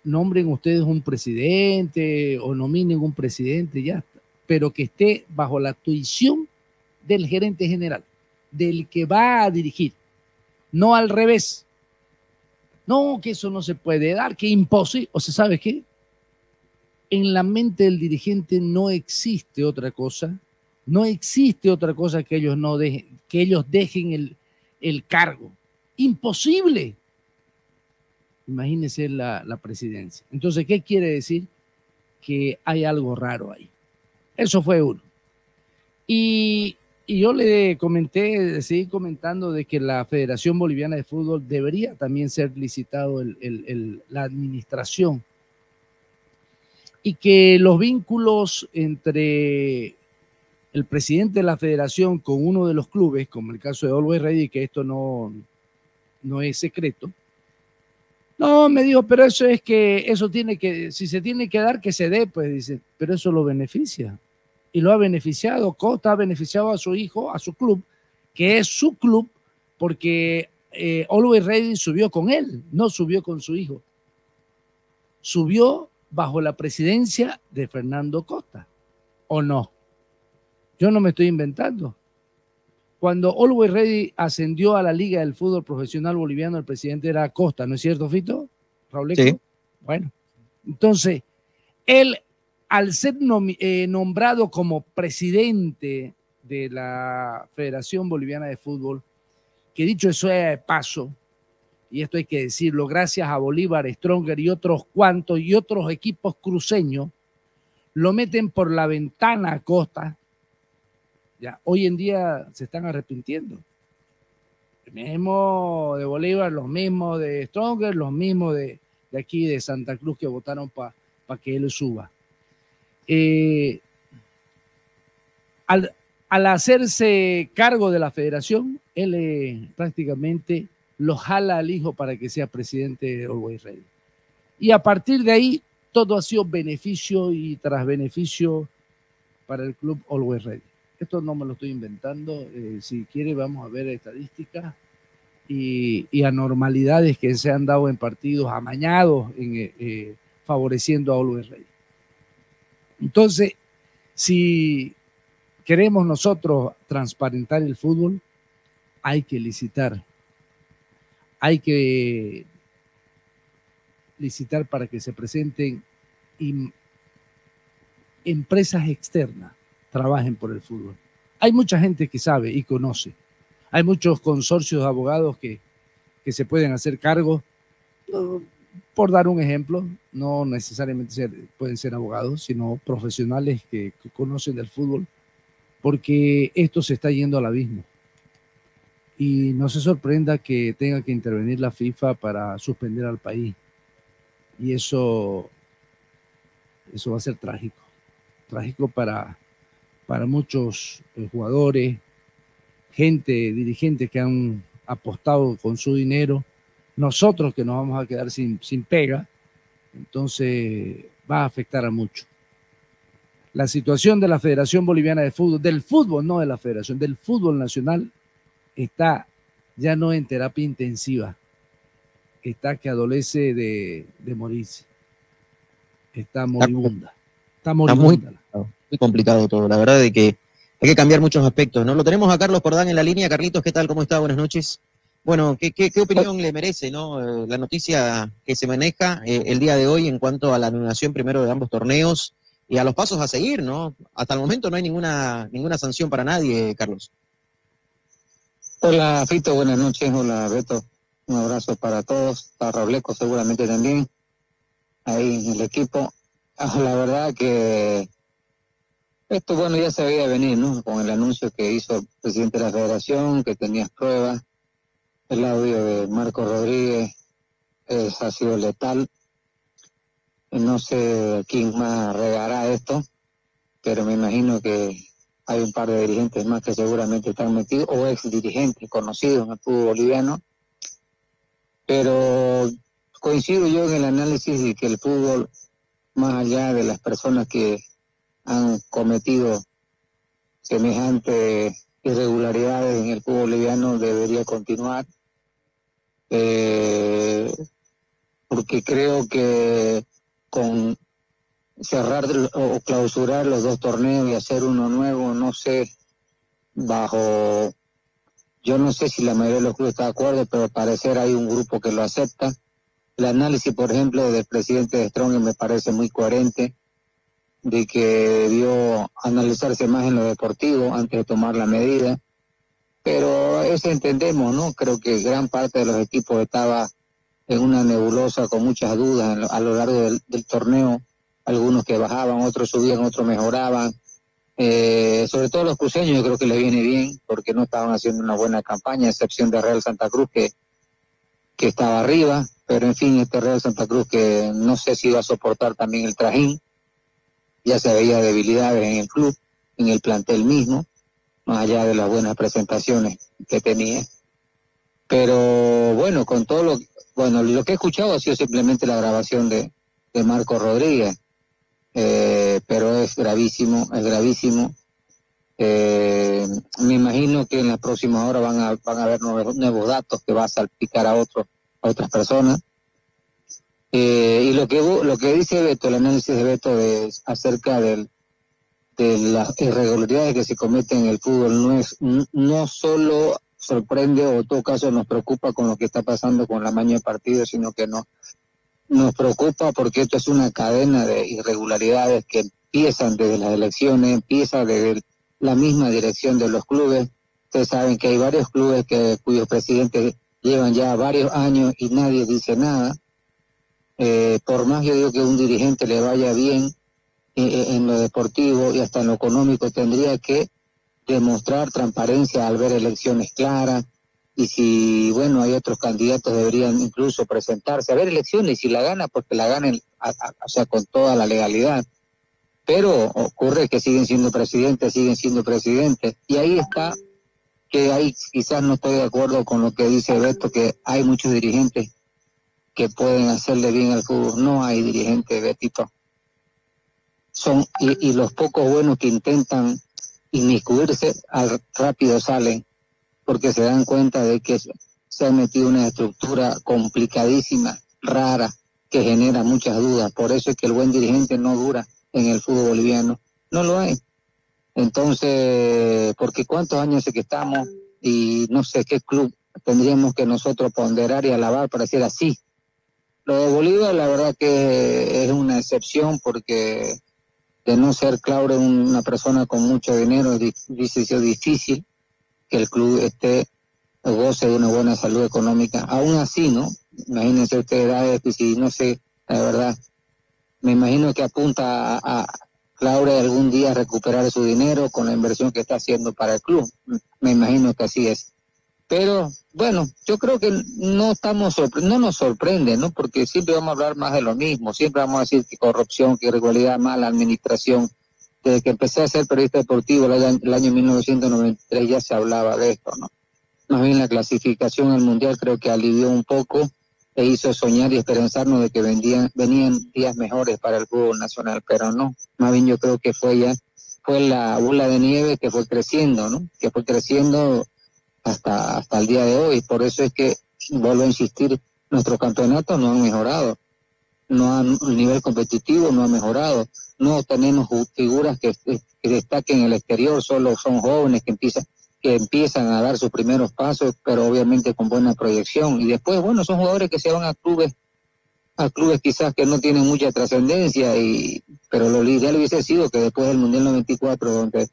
nombren ustedes un presidente o nominen un presidente, ya está, pero que esté bajo la tuición del gerente general, del que va a dirigir, no al revés. No, que eso no se puede dar, que imposible. O sea, ¿sabe qué? En la mente del dirigente no existe otra cosa, no existe otra cosa que ellos no dejen, que ellos dejen el, el cargo. Imposible. Imagínense la, la presidencia. Entonces, ¿qué quiere decir? Que hay algo raro ahí. Eso fue uno. Y, y yo le comenté, seguí comentando de que la Federación Boliviana de Fútbol debería también ser licitado la administración y que los vínculos entre el presidente de la federación con uno de los clubes, como el caso de Always Ready, que esto no, no es secreto. No, me dijo, pero eso es que eso tiene que, si se tiene que dar, que se dé, pues dice, pero eso lo beneficia. Y lo ha beneficiado, Costa ha beneficiado a su hijo, a su club, que es su club, porque eh, Always Ready subió con él, no subió con su hijo. Subió bajo la presidencia de Fernando Costa, ¿o no? Yo no me estoy inventando. Cuando Always Ready ascendió a la Liga del Fútbol Profesional Boliviano, el presidente era Costa, ¿no es cierto, Fito? Raúl Sí. Bueno, entonces, él, al ser eh, nombrado como presidente de la Federación Boliviana de Fútbol, que dicho eso de paso, y esto hay que decirlo, gracias a Bolívar, Stronger y otros cuantos y otros equipos cruceños, lo meten por la ventana a Costa. Ya, hoy en día se están arrepintiendo. El mismo de Bolívar, los mismos de Stronger, los mismos de aquí de Santa Cruz que votaron para que él suba. Eh, al, al, hacerse cargo de la federación, él eh, prácticamente lo jala al hijo para que sea presidente de Always Ready. Y a partir de ahí, todo ha sido beneficio y tras beneficio para el club Always Ready. Esto no me lo estoy inventando. Eh, si quiere, vamos a ver estadísticas y, y, anormalidades que se han dado en partidos amañados, en, eh, eh, favoreciendo a Always Ready. Entonces, si queremos nosotros transparentar el fútbol, hay que licitar. Hay que licitar para que se presenten empresas externas trabajen por el fútbol. Hay mucha gente que sabe y conoce. Hay muchos consorcios de abogados que, que se pueden hacer cargo. Por dar un ejemplo, no necesariamente ser, pueden ser abogados, sino profesionales que, que conocen del fútbol, porque esto se está yendo al abismo. Y no se sorprenda que tenga que intervenir la FIFA para suspender al país. Y eso, eso va a ser trágico. Trágico para, para muchos eh, jugadores, gente, dirigentes que han apostado con su dinero, nosotros que nos vamos a quedar sin, sin pega, entonces va a afectar a mucho. La situación de la Federación Boliviana de Fútbol, del fútbol, no de la Federación, del fútbol nacional, está ya no en terapia intensiva, está que adolece de, de morirse, está moribunda, está moribunda. Está muy, muy complicado todo, la verdad de que hay que cambiar muchos aspectos, ¿no? Lo tenemos a Carlos Cordán en la línea. Carlitos, ¿qué tal? ¿Cómo está? Buenas noches. Bueno, ¿qué, qué, qué opinión le merece, no? Eh, la noticia que se maneja eh, el día de hoy en cuanto a la anulación primero de ambos torneos y a los pasos a seguir, ¿no? Hasta el momento no hay ninguna, ninguna sanción para nadie, Carlos. Hola, Fito, buenas noches. Hola, Beto. Un abrazo para todos. Para Robleco seguramente también. Ahí en el equipo. Ah, la verdad que esto, bueno, ya se veía venir, ¿no? Con el anuncio que hizo el presidente de la federación, que tenías pruebas. El audio de Marco Rodríguez es, ha sido letal. No sé quién más regará esto, pero me imagino que hay un par de dirigentes más que seguramente están metidos, o ex dirigentes conocidos en el fútbol boliviano. Pero coincido yo en el análisis de que el fútbol, más allá de las personas que han cometido semejantes irregularidades en el fútbol boliviano debería continuar. Eh, porque creo que con cerrar o clausurar los dos torneos y hacer uno nuevo, no sé, bajo, yo no sé si la mayoría de los clubes está de acuerdo, pero al parecer hay un grupo que lo acepta. El análisis, por ejemplo, del presidente de Strong me parece muy coherente de que debió analizarse más en lo deportivo antes de tomar la medida. Pero eso entendemos, ¿no? Creo que gran parte de los equipos estaba en una nebulosa con muchas dudas a lo largo del, torneo. Algunos que bajaban, otros subían, otros mejoraban. Eh, sobre todo los cruceños yo creo que les viene bien porque no estaban haciendo una buena campaña, a excepción de Real Santa Cruz que, que estaba arriba, pero en fin, este Real Santa Cruz que no sé si iba a soportar también el trajín ya se veía debilidades en el club, en el plantel mismo, más allá de las buenas presentaciones que tenía. Pero bueno, con todo lo, bueno, lo que he escuchado ha sido simplemente la grabación de, de Marco Rodríguez, eh, pero es gravísimo, es gravísimo. Eh, me imagino que en las próximas horas van a, van a haber nuevos, nuevos datos que va a salpicar a otros, a otras personas. Eh, y lo que lo que dice Beto, el análisis de Beto de, acerca del, de las irregularidades que se cometen en el fútbol no es no solo sorprende o en todo caso nos preocupa con lo que está pasando con la maña de partido, sino que no, nos preocupa porque esto es una cadena de irregularidades que empiezan desde las elecciones, empieza desde la misma dirección de los clubes. Ustedes saben que hay varios clubes que cuyos presidentes llevan ya varios años y nadie dice nada eh, por más yo digo que un dirigente le vaya bien en lo deportivo y hasta en lo económico, tendría que demostrar transparencia al ver elecciones claras, y si, bueno, hay otros candidatos deberían incluso presentarse a ver elecciones y si la gana, pues que la ganen, o sea, con toda la legalidad. Pero ocurre que siguen siendo presidentes, siguen siendo presidentes. Y ahí está que ahí quizás no estoy de acuerdo con lo que dice Beto, que hay muchos dirigentes que pueden hacerle bien al fútbol. No hay dirigentes, Betito. Son, y, y los pocos buenos que intentan inmiscuirse, al rápido salen, porque se dan cuenta de que se ha metido una estructura complicadísima, rara, que genera muchas dudas. Por eso es que el buen dirigente no dura en el fútbol boliviano. No lo hay. Entonces, porque cuántos años hace que estamos y no sé qué club tendríamos que nosotros ponderar y alabar para decir así. Lo de Bolívar, la verdad que es una excepción porque de no ser Claure una persona con mucho dinero, es difícil que el club esté goce de una buena salud económica. Aún así, ¿no? Imagínense ustedes, que si no sé, la verdad, me imagino que apunta a, a algún día a recuperar su dinero con la inversión que está haciendo para el club. Me imagino que así es. Pero bueno, yo creo que no estamos no nos sorprende, ¿no? Porque siempre vamos a hablar más de lo mismo, siempre vamos a decir que corrupción, que irregularidad, mala administración. Desde que empecé a ser periodista deportivo el año, el año 1993 ya se hablaba de esto, ¿no? Más bien la clasificación al mundial creo que alivió un poco e hizo soñar y esperanzarnos de que vendían, venían días mejores para el fútbol nacional, pero no. Más bien yo creo que fue ya, fue la bola de nieve que fue creciendo, ¿no? Que fue creciendo hasta, hasta el día de hoy. Por eso es que, vuelvo a insistir, nuestros campeonatos no han mejorado. No han, el nivel competitivo no ha mejorado. No tenemos figuras que, que destaquen en el exterior, solo son jóvenes que empiezan que empiezan a dar sus primeros pasos, pero obviamente con buena proyección. Y después, bueno, son jugadores que se van a clubes, a clubes quizás que no tienen mucha trascendencia, y pero lo ideal hubiese sido que después del Mundial 94, donde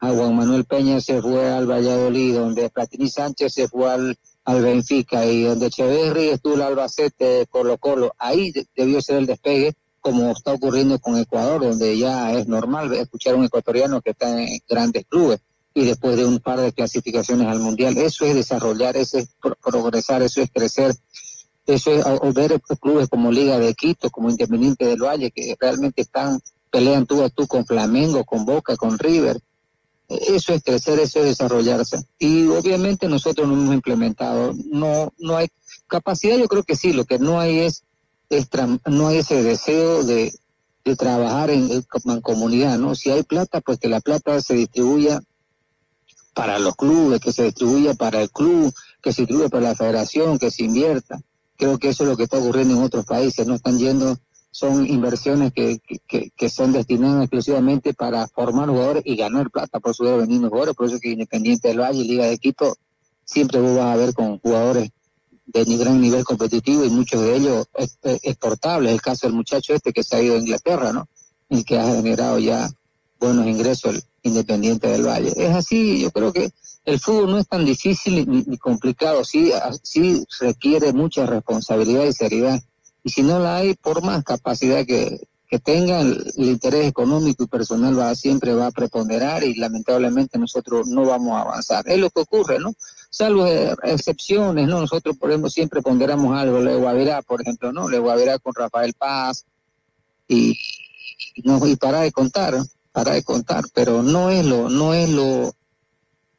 a Juan Manuel Peña se fue al Valladolid, donde Platini Sánchez se fue al, al Benfica y donde Echeverri estuvo al Albacete, Colo Colo, ahí de- debió ser el despegue, como está ocurriendo con Ecuador, donde ya es normal escuchar a un ecuatoriano que está en grandes clubes y después de un par de clasificaciones al mundial. Eso es desarrollar, eso es pro- progresar, eso es crecer. Eso es ver clubes como Liga de Quito, como Independiente del Valle, que realmente están, pelean tú a tú con Flamengo, con Boca, con River. Eso es crecer, eso es desarrollarse. Y obviamente nosotros no hemos implementado, no, no hay capacidad, yo creo que sí, lo que no hay es, es no hay ese deseo de, de trabajar en, en mancomunidad, ¿no? Si hay plata, pues que la plata se distribuya para los clubes, que se distribuya para el club, que se distribuya para la federación, que se invierta. Creo que eso es lo que está ocurriendo en otros países, no están yendo, son inversiones que, que- son destinadas exclusivamente para formar jugadores y ganar plata por su venir jugadores, por eso que Independiente del Valle Liga de Quito siempre vos vas a ver con jugadores de gran nivel competitivo y muchos de ellos ex- exportables. El caso del muchacho este que se ha ido a Inglaterra, ¿no? Y que ha generado ya buenos ingresos el Independiente del Valle. Es así, yo creo que el fútbol no es tan difícil ni, complicado, sí, sí requiere mucha responsabilidad y seriedad. Y si no la hay, por más capacidad que, que tengan, el, interés económico y personal va siempre va a preponderar y lamentablemente nosotros no vamos a avanzar. Es lo que ocurre, ¿no? Salvo eh, excepciones, ¿no? Nosotros, por ejemplo, siempre ponderamos algo, Le Guavirá, por ejemplo, ¿no? Le Guavirá con Rafael Paz y no, y para de contar, para de contar, pero no es lo, no es lo,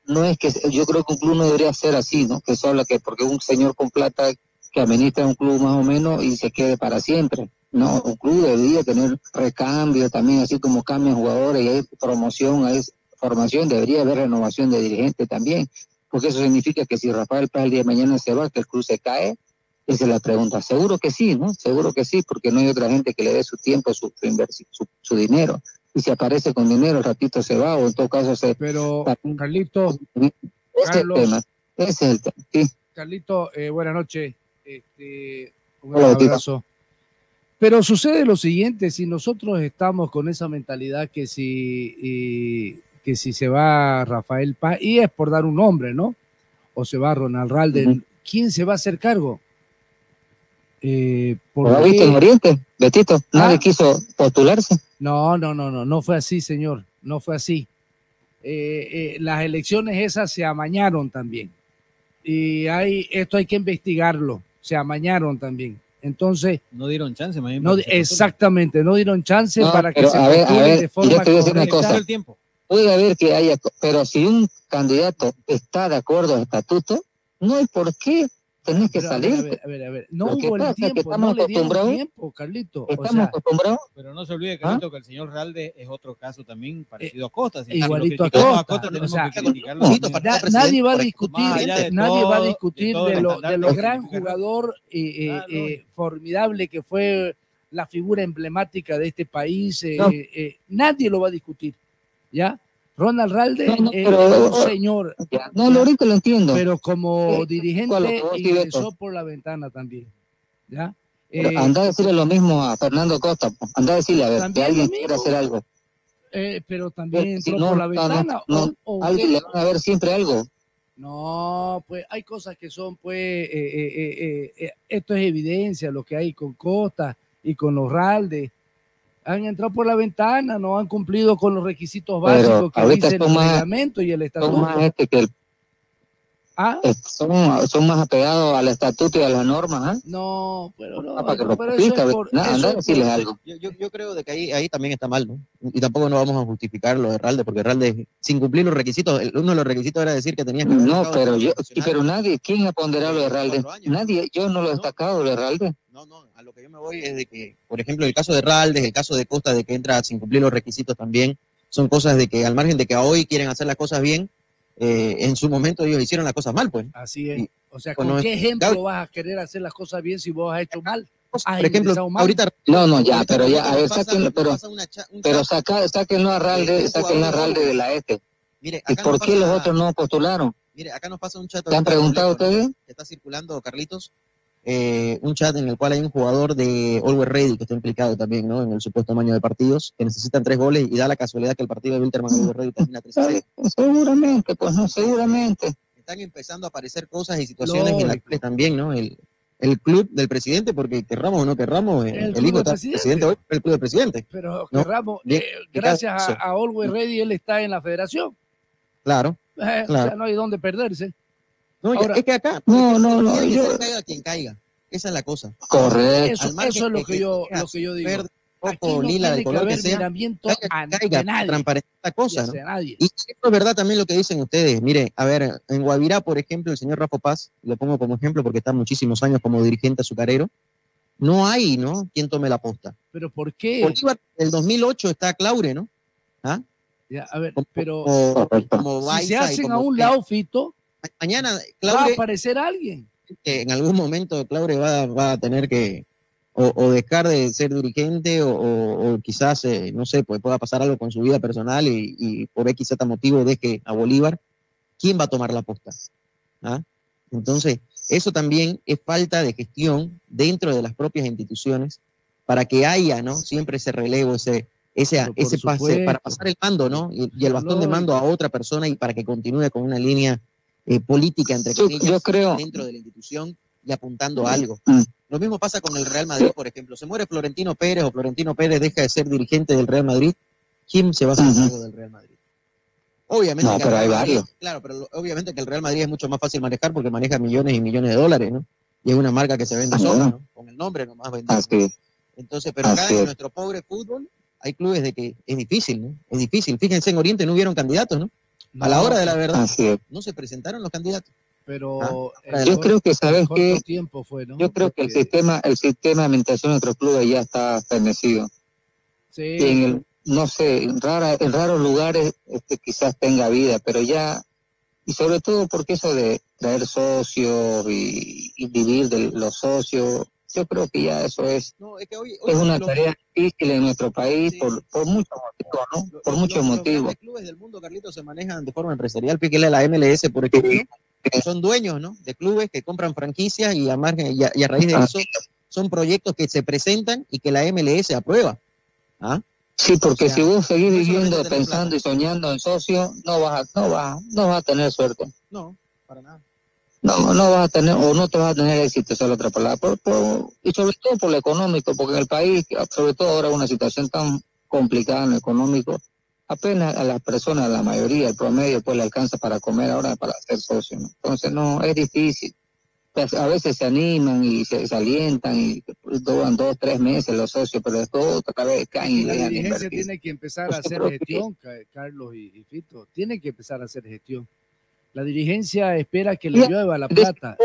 no es que yo creo que un club no debería ser así, ¿no? Que solo que porque un señor con plata que administra un club más o menos y se quede para siempre. No, un club debería tener recambio también, así como cambian jugadores y hay promoción, hay formación, debería haber renovación de dirigentes también, porque eso significa que si Rafael Paz el día de mañana se va, que el club se cae, esa es la pregunta. Seguro que sí, ¿no? Seguro que sí, porque no hay otra gente que le dé su tiempo, su, su, su, su dinero. Y si aparece con dinero, el ratito se va, o en todo caso se... Pero, Carlito, Ese es el Carlos. tema, ese es el tema, sí. Carlito, eh, buenas noches. Este, un Hola, abrazo. Pero sucede lo siguiente, si nosotros estamos con esa mentalidad que si, y- que si se va Rafael Paz, y es por dar un nombre, ¿no? O se va Ronald Ralden. ¿quién se va a hacer cargo? Eh, ¿por ¿Lo viste qué? en Oriente, Betito? Nadie Ah. quiso postularse. No, no, no, no, no fue así, señor, no fue así. Eh, eh, las elecciones esas se amañaron también. Y hay, esto hay que investigarlo. Se amañaron también. Entonces, No dieron chance, más bien, no, exactamente, no dieron chance No, para que se a ver, a postule ver, de forma yo te voy a decir una correcta. cosa. el tiempo. Puede haber que haya, pero si un candidato está de acuerdo al estatuto, no hay por qué tener que Pero, salir. ver, a ver, a ver, a ver. No hubo el pasa es que tiempo, estamos no le dieron tiempo, Carlito. O Estamos sea, acostumbrados. Pero no se olvide, ¿Ah? Carlito, que el señor Realde es otro caso también parecido a Costa. Si igualito a Costa. tenemos O sea, que criticarlo no, también. na- nadie va a discutir, nadie va a de discutir de, lo, de gran jugador eh, eh, eh, formidable que fue la figura emblemática de este país. eh, No. eh, eh, nadie lo va a discutir, ¿ya? Ronald Ralde No, no, eh, pero- es un señor, No, lo ahorita lo entiendo. pero como Eh, dirigente ingresó por la ventana también, ¿ya? Eh, anda a decirle lo mismo a Fernando Costa. Anda a decirle, a ver, que También alguien quiere hacer algo. eh, pero también Si entró no, por la ventana. o- o alguien le van a ver siempre algo. No, pues hay cosas que son, pues, eh, eh, eh, eh, eh, esto es evidencia, lo que hay con Costa y con los Ralde. Han entrado por la ventana, no han cumplido con los requisitos Pero básicos que dice el reglamento y el estatuto. más, este que el- ¿Ah? eh, son, son más apegados al estatuto y a las normas. ¿ah? No, pero no, algo. Yo, yo, yo creo de que ahí, ahí también está mal, ¿no? Y tampoco no vamos a justificar lo de Ralde, porque Ralde, sin cumplir los requisitos, el- uno de los requisitos era decir que tenías que No, pero yo, pero nadie, ¿quién ha ponderado lo de Herralde? Nadie, yo no lo he destacado lo de Herralde. A lo que yo me voy es de que, por ejemplo, el caso de Raldes, el caso de Costa, de que entra sin cumplir los requisitos también, son cosas de que al margen de que hoy quieren hacer las cosas bien, eh, en su momento ellos hicieron las cosas mal, pues. Así es. O sea, ¿con qué ejemplo Gabriel- vas a querer hacer las cosas bien si vos has hecho mal? Por ejemplo, mal. ahorita No, no, ya, pero ya, a ver, nos sáquenlo, pasa- pero, pasa pero saca, sáquenlo a de Herralde, un sáquenlo a jugador Herralde de la este. Mire, ¿Y acá por nos qué los pasa- otros no postularon? Mire, acá nos pasa un chat. ¿Te han preguntado ustedes? Que está circulando, Carlitos. Eh, un chat en el cual hay un jugador de Always Ready que está implicado también, ¿no? En el supuesto amaño de partidos, que necesitan tres goles y da la casualidad que el partido de Wilterman Always Ready termina 3 a 0. Seguramente, pues no, seguramente. Están empezando a aparecer cosas y situaciones en las cuales también, ¿no? El, el club del presidente, porque querramos o no querramos, El el, hijo está presidente. presidente hoy, el club del presidente. Pero ¿no? Ramos, Bien, eh, ¿qué gracias a, a Always Ready, él está en la federación. Claro. Eh, O Claro. sea, no hay dónde perderse. No, Ahora- es que acá. No, no, no, yo- caiga quien caiga. Esa es la cosa. Correcto. Eso, eso es lo de que, que yo, lo que yo digo. verde, rojo, no lila, que color que sea, caiga, caiga, de nadie. transparente la cosa, Y ¿no? nadie. Y eso es verdad también lo que dicen ustedes. Mire, a ver, en Guavirá, por ejemplo, el señor Rafa Paz, lo pongo como ejemplo porque está muchísimos años como dirigente azucarero, no hay, ¿no? Quien tome la posta. Pero ¿por qué? Bolívar, el 2008 está Claure, ¿no? ¿Ah? Ya, a ver, pero Como, como si se hacen como a un lado, Fito, ma- Mañana, va a aparecer alguien. en algún momento Claure va, va a tener que o, o dejar de ser dirigente o, o- o quizás, eh, no sé, pues pueda pasar algo con su vida personal y, y por X Z motivo deje a Bolívar. ¿Quién va a tomar la posta? ¿Ah? Entonces, eso también es falta de gestión dentro de las propias instituciones para que haya, ¿no? Siempre ese relevo, ese, ese, ese pase, para pasar el mando, ¿no? Y, y el bastón de mando a otra persona y para que continúe con una línea eh, política, entre comillas, yo creo- dentro de la institución y apuntando a algo. Mm. Lo mismo pasa con el Real Madrid, por ejemplo. Se muere Florentino Pérez o Florentino Pérez deja de ser dirigente del Real Madrid. ¿Quién se va a hacer cargo del Real Madrid? Obviamente, No, que pero hay Madrid- varios. Claro, pero obviamente que el Real Madrid es mucho más fácil manejar porque maneja millones y millones de dólares, ¿no? Y es una marca que se vende Ah, sola. ¿no? Con el nombre nomás es. Entonces, pero acá en es. nuestro pobre fútbol hay clubes de que es difícil, ¿no? Es difícil. Fíjense, en Oriente no hubieron candidatos, ¿no? A la No, hora de la verdad, Así es. no se presentaron los candidatos. Pero Ah, en Yo creo que, ¿sabes tiempo fue, ¿no? Yo creo que el sistema, el sistema de administración de nuestros clubes ya está fenecido. Sí, Y en el, no sé, en, rara, en raros lugares este, quizás tenga vida, pero ya, y sobre todo porque eso de traer socios y, y vivir de los socios, yo creo que ya eso es, No, es que hoy, hoy es una tarea difícil en nuestro país Sí. por, por muchos motivos, ¿no? lo- Por muchos los- los motivos. grandes clubes del mundo, Carlitos, se manejan de forma empresarial. Fíjale la MLS, por ejemplo, son dueños ¿no? de clubes que compran franquicias y a, margen, y, a, y a raíz de Ah. eso son proyectos que se presentan y que la MLS aprueba. ¿Ah? Sí, porque O sea, si vos seguís viviendo, pensando y soñando en socios, no vas a, no vas, no vas a tener suerte. No, para nada. No, no vas a tener, o no te vas a tener éxito, esa es la otra palabra. Por- por- y sobre todo por lo económico, porque en el país, sobre todo ahora una situación tan complicada en lo económico, apenas a las personas, a la mayoría, el promedio, pues le alcanza para comer ahora para ser socio. ¿no? Entonces, no, es difícil. Pues, a veces se animan y se, se alientan y duran dos, tres meses los socios, pero después otra vez caen y la dejan invertir. tiene que empezar a hacer gestión, Ca- Carlos y, y Fito. Tiene que empezar a hacer gestión. La dirigencia espera que le llueva la plata.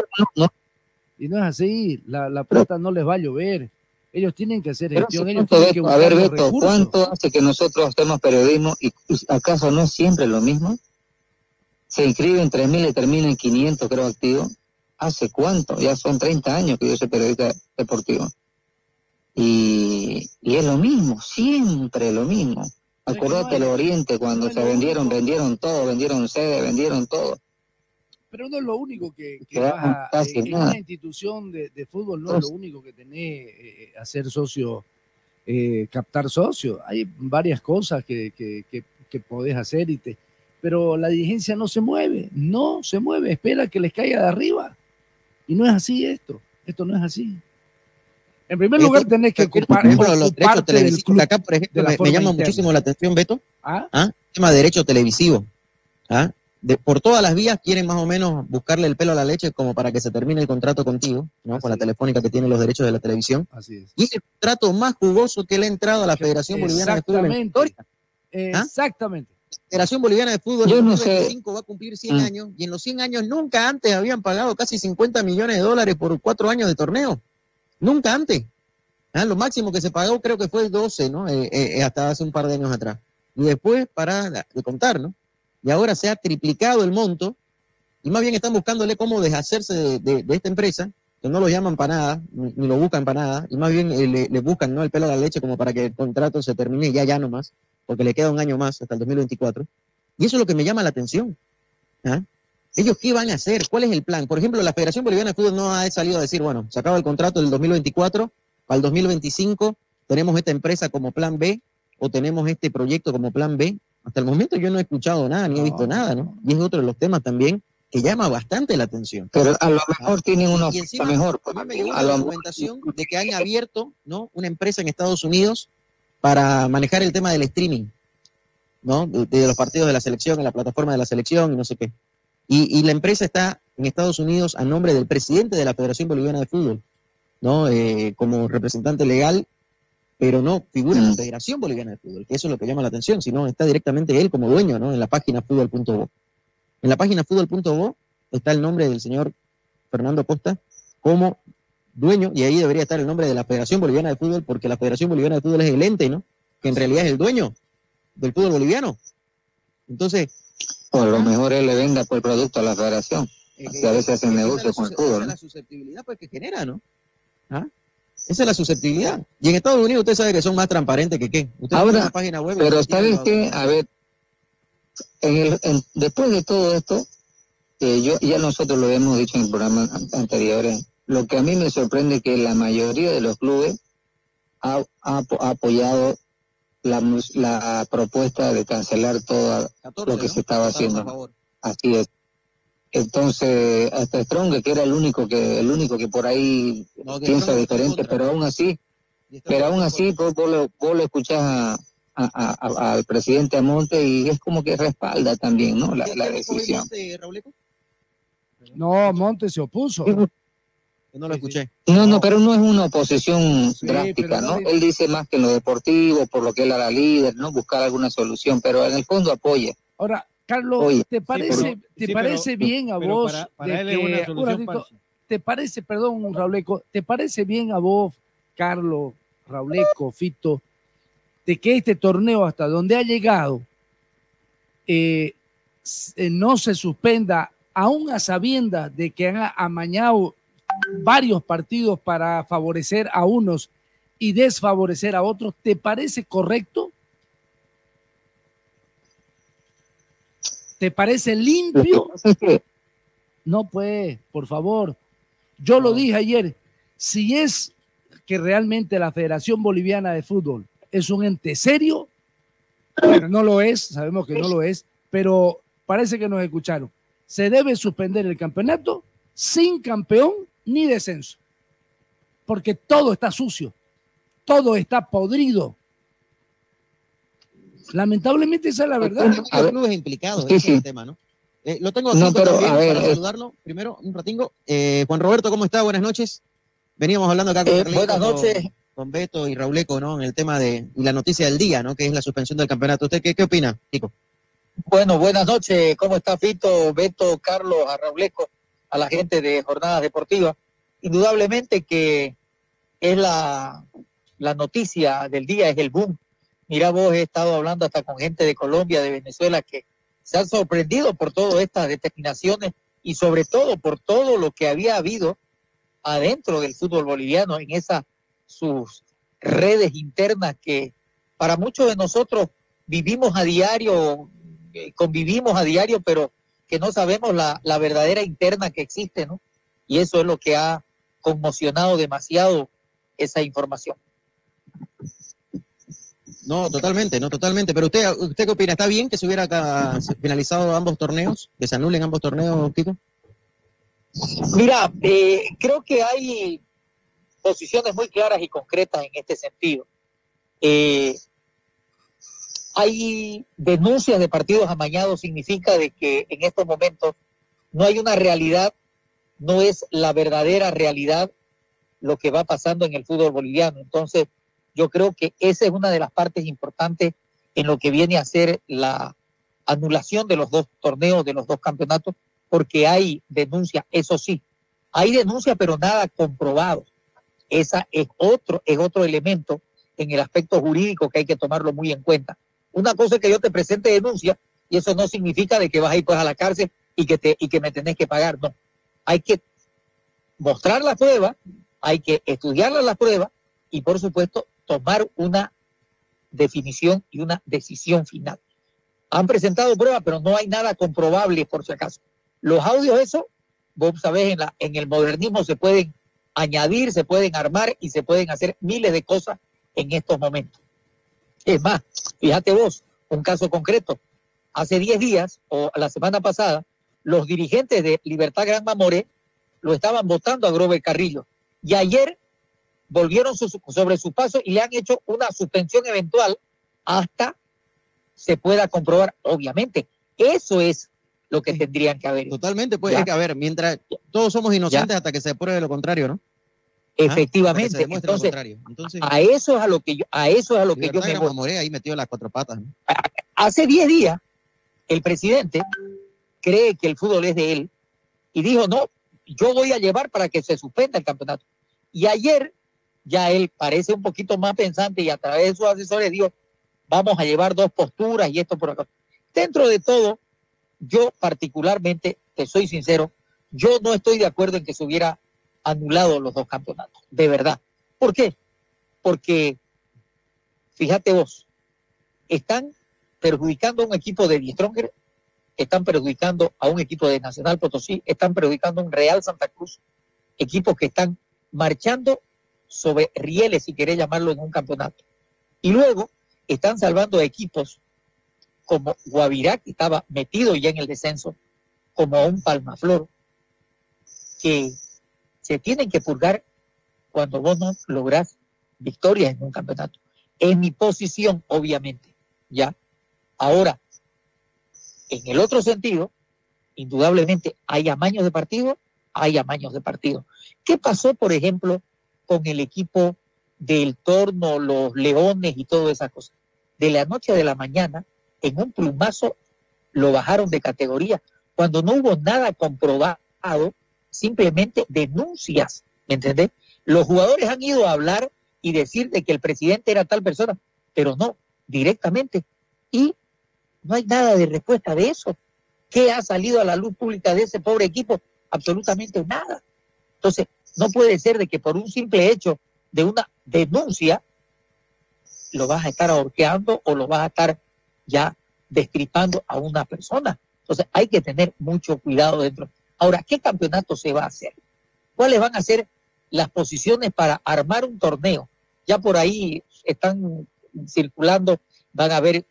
Y no es así. La, la plata no les va a llover. Ellos tienen que hacer gestión. Ellos tienen que a ver, Beto, recursos. ¿cuánto hace que nosotros hacemos periodismo y acaso no es siempre lo mismo? Se inscriben 3.000 y terminan 500, creo, activos. ¿Hace cuánto? Ya son 30 años que yo soy periodista deportivo. Y, y es lo mismo, siempre lo mismo. Acordate el Oriente, cuando se vendieron, vendieron todo, vendieron sede, vendieron todo. Pero no es lo único que, que vas a- casi en nada. una institución de, de fútbol no es lo único que tenés eh, hacer socio, eh, captar socio. Hay varias cosas que, que, que, que podés hacer, y te, pero la dirigencia no se mueve, no se mueve, espera que les caiga de arriba. Y no es así esto, esto no es así. En primer Esto- lugar tenés que ocupar, Por ejemplo, los derechos televisivos, club acá, por ejemplo, me, llama interna. muchísimo la atención, Beto. ¿Ah? ¿Ah? Tema de derecho televisivo. ¿Ah? De, por todas las vías quieren más o menos buscarle el pelo a la leche como para que se termine el contrato contigo, ¿no? Con la telefónica que tiene los derechos de la televisión. Así es. Y es el contrato más jugoso que le ha entrado a la Federación Boliviana de Fútbol en la historia. ¿Ah? Exactamente. La Federación Boliviana de Fútbol Yo no sé. 2025 va a cumplir 100 Mm. años y en los 100 años nunca antes habían pagado casi 50 millones de dólares por cuatro años de torneo. Nunca antes. Ah, Lo máximo que se pagó creo que fue 12, ¿no? Eh, eh, hasta hace un par de años atrás. Y después, para de contar, ¿no? Y ahora se ha triplicado el monto y más bien están buscándole cómo deshacerse de, esta empresa, que no lo llaman para nada, ni, lo buscan para nada, y más bien eh, le, le buscan ¿no? el pelo a la leche como para que el contrato se termine ya, ya nomás, porque le queda un año más hasta el 2024. Y eso es lo que me llama la atención. ¿ah? ¿Ellos qué van a hacer? ¿Cuál es el plan? Por ejemplo, la Federación Boliviana de Fútbol no ha salido a decir, bueno, se acaba el contrato del 2024, para el 2025 tenemos esta empresa como plan B o tenemos este proyecto como plan B. Hasta el momento yo no he escuchado nada, ni he visto nada, ¿no? Y es otro de los temas también que llama bastante la atención. Pero a lo mejor tienen una oferta mejor. a mí me llegó A una lo- documentación de que han abierto ¿no? una empresa en Estados Unidos para manejar el tema del streaming, ¿no? De, de los partidos de la selección, en la plataforma de la selección y no sé qué. Y, y la empresa está en Estados Unidos a nombre del presidente de la Federación Boliviana de Fútbol, ¿no? Eh, como representante legal, pero no figura en la Federación Boliviana de Fútbol, que eso es lo que llama la atención, sino está directamente él como dueño, ¿no? En la página fútbol.bo. En la página fútbol.bo está el nombre del señor Fernando Costa como dueño, y ahí debería estar el nombre de la Federación Boliviana de Fútbol, porque la Federación Boliviana de Fútbol es el ente, ¿no? Que en realidad es el dueño del fútbol boliviano. Entonces, O a lo mejor él le venda por producto a la federación. Así a veces hacen esa es negocio con el fútbol. esa es la susceptibilidad pues, que genera, ¿no? ¿Ah? Esa es la susceptibilidad. Y en Estados Unidos usted sabe que son más transparentes que qué. Usted Ahora, una página web. pero ¿sabes qué? A ver, en el, en- después de todo esto, que yo ya nosotros lo hemos dicho en programas an- anteriores, lo que a mí me sorprende es que la mayoría de los clubes ha, ha apoyado la, la propuesta de cancelar todo lo que se estaba haciendo. Así es. Entonces, hasta Strong, que era el único que el único que por ahí No, piensa diferente, pero aún así, pero aún así vos, vos lo, vos lo escuchás a- a- a- a- al presidente Amonte y es como que respalda también, ¿no? La, la decisión. No, Montes se opuso. No lo escuché. No, no, pero no es una oposición Sí, drástica, ¿no? Él dice más que en lo deportivo, por lo que él era líder, ¿no? Buscar alguna solución, pero en el fondo apoya. Ahora, Carlos, Oye, ¿te sí, parece, pero- te sí, parece pero- bien a pero vos para- para de él es que- una un solución ratito, falsa. ¿Te parece, perdón, Rauleco, ¿te parece bien a vos, Carlos, Rauleco, Fito, de que este torneo hasta donde ha llegado eh, eh, no se suspenda, aún a sabiendas de que han amañado varios partidos para favorecer a unos y desfavorecer a otros? ¿Te parece correcto? ¿Te parece limpio? No, pues, por favor. Yo lo dije ayer. Si es que realmente la Federación Boliviana de Fútbol es un ente serio, no lo es, sabemos que no lo es, pero parece que nos escucharon. Se debe suspender el campeonato sin campeón ni descenso, porque todo está sucio, todo está podrido. Lamentablemente esa es la verdad. Hay clubes implicados Sí, ese es el tema, ¿no? Eh, lo tengo aquí No, pero, también a ver, para eh, saludarlo. Primero, un ratingo. Eh, Juan Roberto, ¿cómo está? Buenas noches. Veníamos hablando acá con, Eh, buenas noches. con, con Beto y Rauleco, ¿no? En el tema de y la noticia del día, ¿no? Que es la suspensión del campeonato. ¿Usted qué, qué opina, Chico? Bueno, buenas noches. ¿Cómo está Fito, Beto, Carlos, a Rauleco, a la gente de Jornadas Deportivas? Indudablemente que es la, la noticia del día, es el boom. Mira vos, he estado hablando hasta con gente de Colombia, de Venezuela, que se han sorprendido por todas estas determinaciones y sobre todo por todo lo que había habido adentro del fútbol boliviano, en esas sus redes internas que para muchos de nosotros vivimos a diario, eh, convivimos a diario, pero que no sabemos la, la verdadera interna que existe, ¿no? Y eso es lo que ha conmocionado demasiado esa información. No, totalmente, no, totalmente. Pero usted, ¿usted qué opina? ¿Está bien que se hubiera finalizado ambos torneos? ¿Que se anulen ambos torneos, Chico? Mira, eh, creo que hay posiciones muy claras y concretas en este sentido. Eh, hay denuncias de partidos amañados, significa de que en estos momentos no hay una realidad, no es la verdadera realidad lo que va pasando en el fútbol boliviano. Entonces, yo creo que esa es una de las partes importantes en lo que viene a ser la anulación de los dos torneos, de los dos campeonatos, porque hay denuncia, eso sí, hay denuncia, pero nada comprobado. Esa es otro, es otro elemento en el aspecto jurídico que hay que tomarlo muy en cuenta. Una cosa es que yo te presente denuncia y eso no significa de que vas a ir pues a la cárcel y que te y que me tenés que pagar, no. Hay que mostrar la prueba, hay que estudiar la prueba y por supuesto tomar una definición y una decisión final. Han presentado pruebas, pero no hay nada comprobable por si acaso. Los audios, eso, vos sabés, en, el modernismo se pueden añadir, se pueden armar y se pueden hacer miles de cosas en estos momentos. Es más, fíjate vos, un caso concreto. Hace 10 días o la semana pasada, los dirigentes de Libertad Gran Mamoré lo estaban votando a Grover Carrillo. Y ayer volvieron su- sobre su paso y le han hecho una suspensión eventual hasta se pueda comprobar, obviamente. Eso es lo que tendrían que haber. Totalmente, pues, es que, a ver, mientras todos somos inocentes hasta que se pruebe lo contrario, ¿no? Efectivamente. Entonces, a eso es a lo que yo, a eso es a lo que yo me. Mamoré ahí metió las cuatro patas. ¿no? Hace 10 días, el presidente cree que el fútbol es de él y dijo, no, yo voy a llevar para que se suspenda el campeonato. Y ayer ya él parece un poquito más pensante y a través de sus asesores dijo, vamos a llevar dos posturas y esto por acá. Dentro de todo, yo particularmente, te soy sincero, yo no estoy de acuerdo en que se hubiera anulado los dos campeonatos, de verdad. ¿Por qué? Porque, fíjate vos, están perjudicando a un equipo de Die Stronger, están perjudicando a un equipo de Nacional Potosí, están perjudicando a un Real Santa Cruz, equipos que están marchando sobre rieles, si querés llamarlo, en un campeonato. Y luego están salvando equipos como Guavirá, que estaba metido ya en el descenso, como a un Palmaflor, que se tienen que purgar cuando vos no lográs victorias en un campeonato. En mi posición, obviamente, ¿ya? Ahora, en el otro sentido, indudablemente hay amaños de partido, hay amaños de partido. ¿Qué pasó, por ejemplo, con el equipo del Torno, los Leones y todas esas cosas? De la noche de la mañana, en un plumazo, lo bajaron de categoría, cuando no hubo nada comprobado, simplemente denuncias, ¿me entendés? Los jugadores han ido a hablar y decir de que el presidente era tal persona, pero no, directamente. Y no hay nada de respuesta de eso. ¿Qué ha salido a la luz pública de ese pobre equipo? Absolutamente nada. Entonces, no puede ser de que por un simple hecho de una denuncia lo vas a estar ahorqueando o lo vas a estar ya destripando a una persona. Entonces, hay que tener mucho cuidado dentro. Ahora, ¿qué campeonato se va a hacer? ¿Cuáles van a ser las posiciones para armar un torneo? Ya por ahí están circulando, van a haber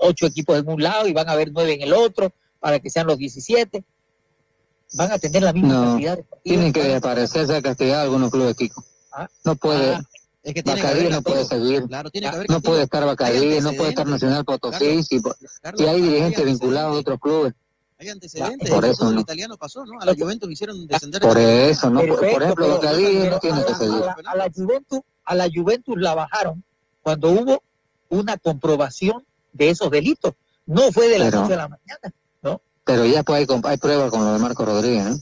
ocho equipos en un lado y van a haber nueve en el otro, para que sean los 17. Van a tener la misma No, cantidad de tienen que desaparecerse a castigar algunos clubes, Kiko. No puede. Ah, Es que Bacadí no puede seguir. Claro, tiene que haber No puede estar Bacadí, no puede estar. Nacional Potosí, Carlos, si, Carlos, si hay dirigentes vinculados a otros clubes. Hay antecedentes. por eso fútbol no. italiano pasó, ¿no? A la Juventus hicieron descender. Por de- eso, no, por, ejemplo, Bacadí pero no tiene a que seguir. A la, a la Juventus, a la Juventus la bajaron cuando hubo una comprobación de esos delitos. No fue de la Pero- noche a la mañana, ¿no? Pero ya pues hay, comp- hay pruebas con lo de Marco Rodríguez, ¿no?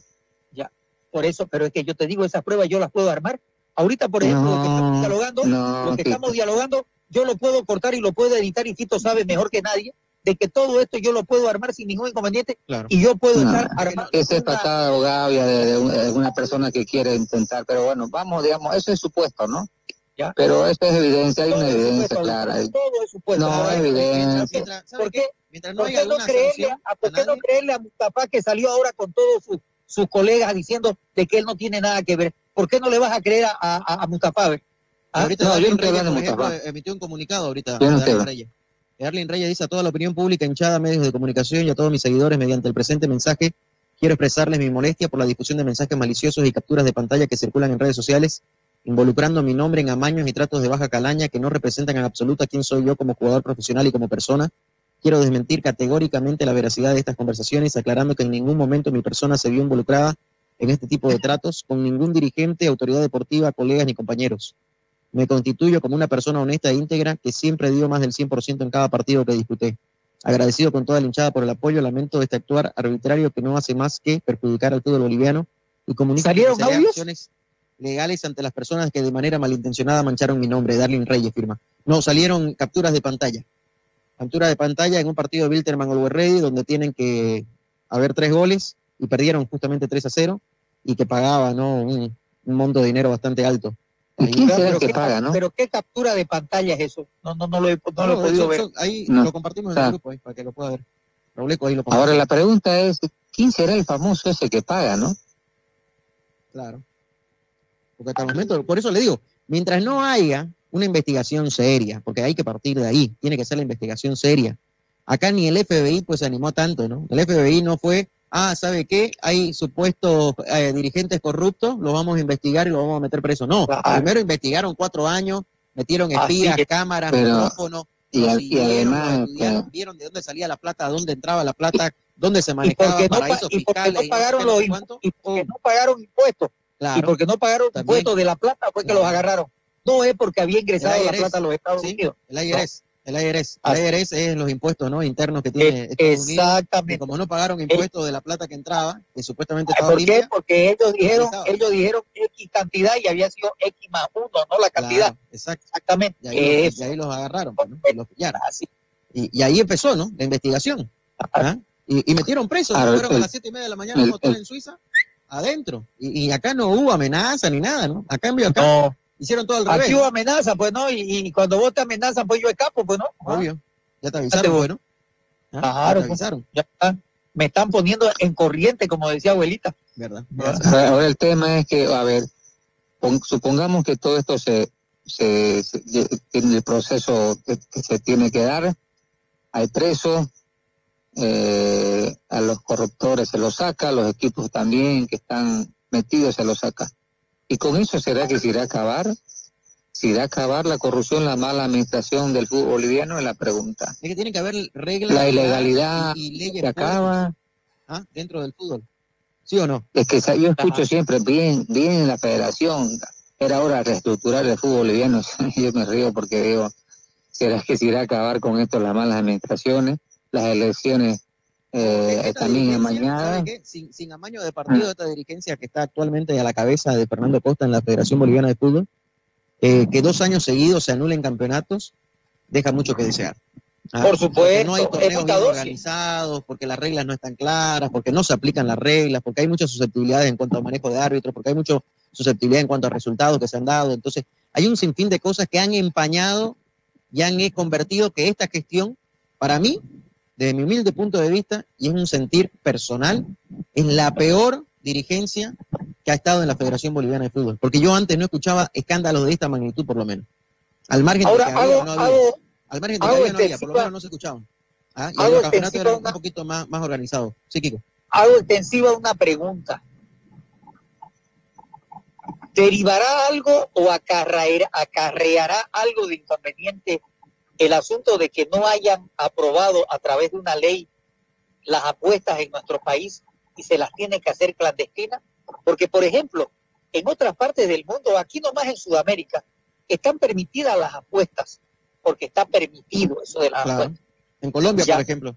Ya. Por eso, pero es que yo te digo, esas pruebas yo las puedo armar. Ahorita, por ejemplo, lo que estamos dialogando, no, lo que Tito. estamos dialogando, yo lo puedo cortar y lo puedo editar y Tito sabe mejor que nadie de que todo esto yo lo puedo armar sin ningún inconveniente y yo puedo No, estar armando esa es patada de Gavia de, de de una persona que quiere intentar, pero bueno, vamos, digamos, eso es supuesto, ¿no? Ya. Pero esto es evidencia, hay una Todo es evidencia supuesto, clara. ahí. todo es supuesto. No, hay evidencia. mientras- ¿Por qué, Mientras no ¿por qué no creerle, a, ¿por qué no creerle a Mustafa que salió ahora con todos sus, sus colegas diciendo de que él no tiene nada que ver? ¿Por qué no le vas a creer a, a, a Mustafa? ¿Ah? Ahorita No, yo no hablando por de ejemplo, Mustafa. emitió un comunicado ahorita. Yo no Darlene Reyes dice a toda la opinión pública hinchada, medios de comunicación y a todos mis seguidores mediante el presente mensaje. Quiero expresarles mi molestia por la difusión de mensajes maliciosos y capturas de pantalla que circulan en redes sociales, involucrando mi nombre en amaños y tratos de baja calaña que no representan en absoluto a quién soy yo como jugador profesional y como persona. Quiero desmentir categóricamente la veracidad de estas conversaciones, aclarando que en ningún momento mi persona se vio involucrada en este tipo de tratos con ningún dirigente, autoridad deportiva, colegas ni compañeros. Me constituyo como una persona honesta e íntegra que siempre dio más del 100% en cada partido que disputé. Agradecido con toda la hinchada por el apoyo, lamento este actuar arbitrario que no hace más que perjudicar al fútbol boliviano y comunico que ¿Salieron seré audios? acciones legales ante las personas que de manera malintencionada mancharon mi nombre, Darlene Reyes firma. No, salieron capturas de pantalla. Captura de pantalla en un partido de Wilterman Ready donde tienen que haber tres goles y perdieron justamente 3 a 0 y que pagaba ¿no? un, un monto de dinero bastante alto. ¿Y quién será el Pero que qué- paga, no? Pero qué captura de pantalla es eso? No, no, no lo he, no lo he podido ver. ahí No. lo compartimos en el grupo ahí, para que lo pueda ver. Robleco ahí lo Ahora la pregunta es, ¿quién será el famoso ese que paga, no? Claro. Porque hasta el momento, por eso le digo, mientras no haya una investigación seria, porque hay que partir de ahí, tiene que ser la investigación seria. Acá ni el FBI pues se animó tanto, ¿no? El FBI no fue, ah, ¿sabe qué? Hay supuestos eh, dirigentes corruptos, los vamos a investigar y los vamos a meter presos. No, primero investigaron cuatro años, metieron Así espías, es. cámaras, micrófonos, y y además, vieron de dónde salía la plata, dónde entraba la plata, dónde se Y manejaba porque, no, pa- paraísos y porque fiscales. no y pagaron sé los cuánto. y porque no pagaron impuestos. Claro. Y porque no pagaron impuestos de la plata fue que los agarraron. No es porque había ingresado El la plata a los Estados sí, Unidos. El IRS, el IRS, el IRS es los impuestos ¿no? internos que tiene Eh, Estados exactamente. como no pagaron impuestos de la plata que entraba, que supuestamente estaba ¿Por qué? limpia, Porque ellos dijeron, ellos dijeron X cantidad y había sido X más uno, no la cantidad. Claro, exacto. Exactamente. Y ahí, los, Eso. y ahí los agarraron, pues, ¿no? Y los pillaron. Y, y ahí empezó, ¿no? La investigación. ¿ah? Y, y metieron presos, fueron a las siete y media de la mañana a un hotel el- en Suiza, adentro. Y, y acá no hubo amenaza ni nada, ¿no? A cambio acá No. Hicieron todo al revés. Aquí hubo amenaza, pues no, y, y cuando vos te amenazan, pues yo escapo, pues no. Obvio. Ya te Ah, avisaron, bueno. ¿Ah? Claro, Ya te pues. avisaron. Ya está. Me están poniendo en corriente, como decía abuelita. ¿Verdad? Ahora ahora el tema es que, a ver, pon- supongamos que todo esto se, se, se- el proceso que, que se tiene que dar, hay presos, eh, a los corruptores se los saca, a los equipos también que están metidos se los saca. ¿Y con eso será que se irá a acabar? ¿Se irá a acabar la corrupción, la mala administración del fútbol boliviano? Es la pregunta. Es que tiene que haber reglas La ilegalidad y, y leyes se acaba. ¿ah? dentro del fútbol. ¿Sí o no? Es que yo escucho siempre bien, bien en la federación. Era hora de reestructurar el fútbol boliviano. Yo me río porque digo, ¿será que se irá a acabar con esto las malas administraciones? Las elecciones eh, Esta también amañadas. ¿sabe qué? Sin, sin amaño de partido, esta dirigencia que está actualmente a la cabeza de Fernando Costa en la Federación Boliviana de Fútbol, eh, que dos años seguidos se anulen campeonatos, deja mucho que desear. Ah, Por porque supuesto, No hay torneos bien organizados, porque las reglas no están claras, porque no se aplican las reglas, porque hay muchas susceptibilidades en cuanto a manejo de árbitros, porque hay mucha susceptibilidad en cuanto a resultados que se han dado. Entonces, hay un sinfín de cosas que han empañado y han eh, convertido que esta gestión, para mí, desde mi humilde punto de vista, y es un sentir personal, es la peor dirigencia que ha estado en la Federación Boliviana de Fútbol. Porque yo antes no escuchaba escándalos de esta magnitud, por lo menos. Al margen Ahora de que había, hago- no había. hago- Al margen de que había, no había, por lo menos no se escuchaban. ¿Ah? Y hago extensiva eran una- un poquito más, más organizados. Sí, Kiko. Hago extensiva una pregunta. ¿derivará algo o acarreará, acarreará algo de inconveniente el asunto de que no hayan aprobado a través de una ley las apuestas en nuestro país y se las tienen que hacer clandestinas? Porque, por ejemplo, en otras partes del mundo, aquí nomás en Sudamérica, están permitidas las apuestas, porque está permitido eso de las Claro. apuestas. En Colombia, Ya. por ejemplo.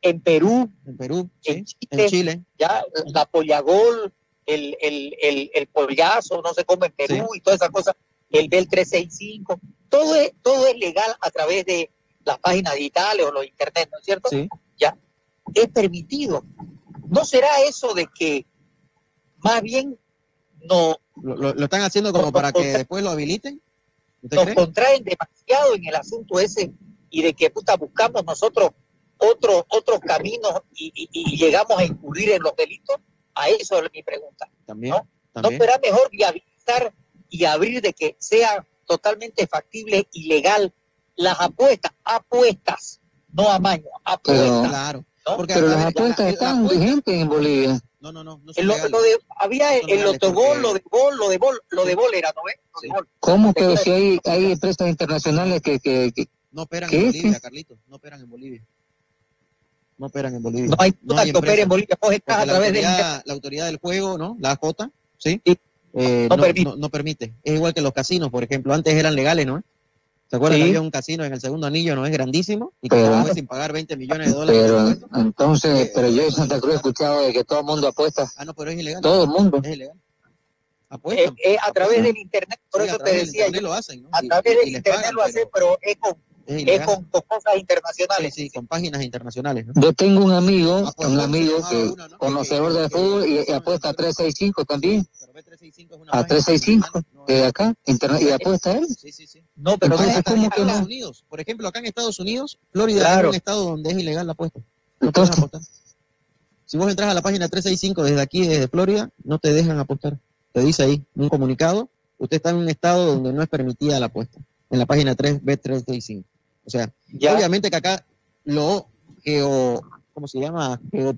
En Perú, En Perú, en. Chile, En Chile. ya la pollagol, el, el, el, el pollazo, no sé cómo en Perú y todas esas cosas, el del 365, todo es, todo es legal a través de las páginas digitales o los internet, ¿no es cierto? Sí. Ya, es permitido. ¿No será eso de que más bien no Lo, lo- lo están haciendo como para que después lo habiliten. ¿Usted nos cree? contraen demasiado en el asunto ese y de que puta buscamos nosotros otros otros caminos y, y- y llegamos a incurrir en los delitos? A eso es mi pregunta. También. ¿No también. será mejor viabilizar y abrir de que sea totalmente factible y legal las apuestas, apuestas, no amaño, apuestas. Pero- Claro. ¿no? Porque, Pero las ver, apuestas la- la están apuesta- vigentes en Bolivia. No, no, no. no lo, de, había el lotogol, porque- lo de bol, lo de bol, lo de bol era, ¿no ves? Bol. ¿Cómo? Pero si hay, hay empresas internacionales que, que, que- No operan ¿Qué en? Bolivia, Carlitos. No operan en Bolivia. No operan en Bolivia. No hay puta que opere empresas. en Bolivia, vos estás a la través de la autoridad del juego, ¿no? La ¿sí? Sí. Eh, No no, permite. no- no permite. Es igual que los casinos, por ejemplo. Antes eran legales, ¿no? ¿Se acuerdan Sí. que había un casino en el segundo anillo, no es grandísimo? Y que Pero- sin pagar 20 millones de dólares. pero entonces, pero yo en Santa Cruz he escuchado de que todo el mundo apuesta. Ah, no, pero es ilegal. Todo el mundo. Es ilegal. Eh, Apuestan. eh, a través del internet, por Sí, eso te través del decía, internet yo, lo hacen, ¿no? a través y del internet pagan, lo hacen, pero es con, Es con, con cosas Sí, internacionales. sí, con páginas internacionales, ¿no? Yo tengo un amigo, Ah, pues, un ¿cómo se amigo que uno, no? conocedor Que- de que- fútbol y, que- y apuesta a 365 también. Pero B365 es una A página 365 internacional, no de acá, internet, y apuesta él. Sí, sí, sí. No, pero Entonces, es ¿cómo en Estados no? Unidos, por ejemplo, acá en Estados Unidos, Florida Claro. es un estado donde es ilegal la apuesta. No Entonces, apostar. Si vos entras a la página 365 desde aquí, desde Florida, no te dejan apostar. Te dice ahí un comunicado, usted está en un estado donde no es permitida la apuesta. En la página 3, B365. O sea, Ya. obviamente que acá lo geo, ¿cómo se llama? Geo-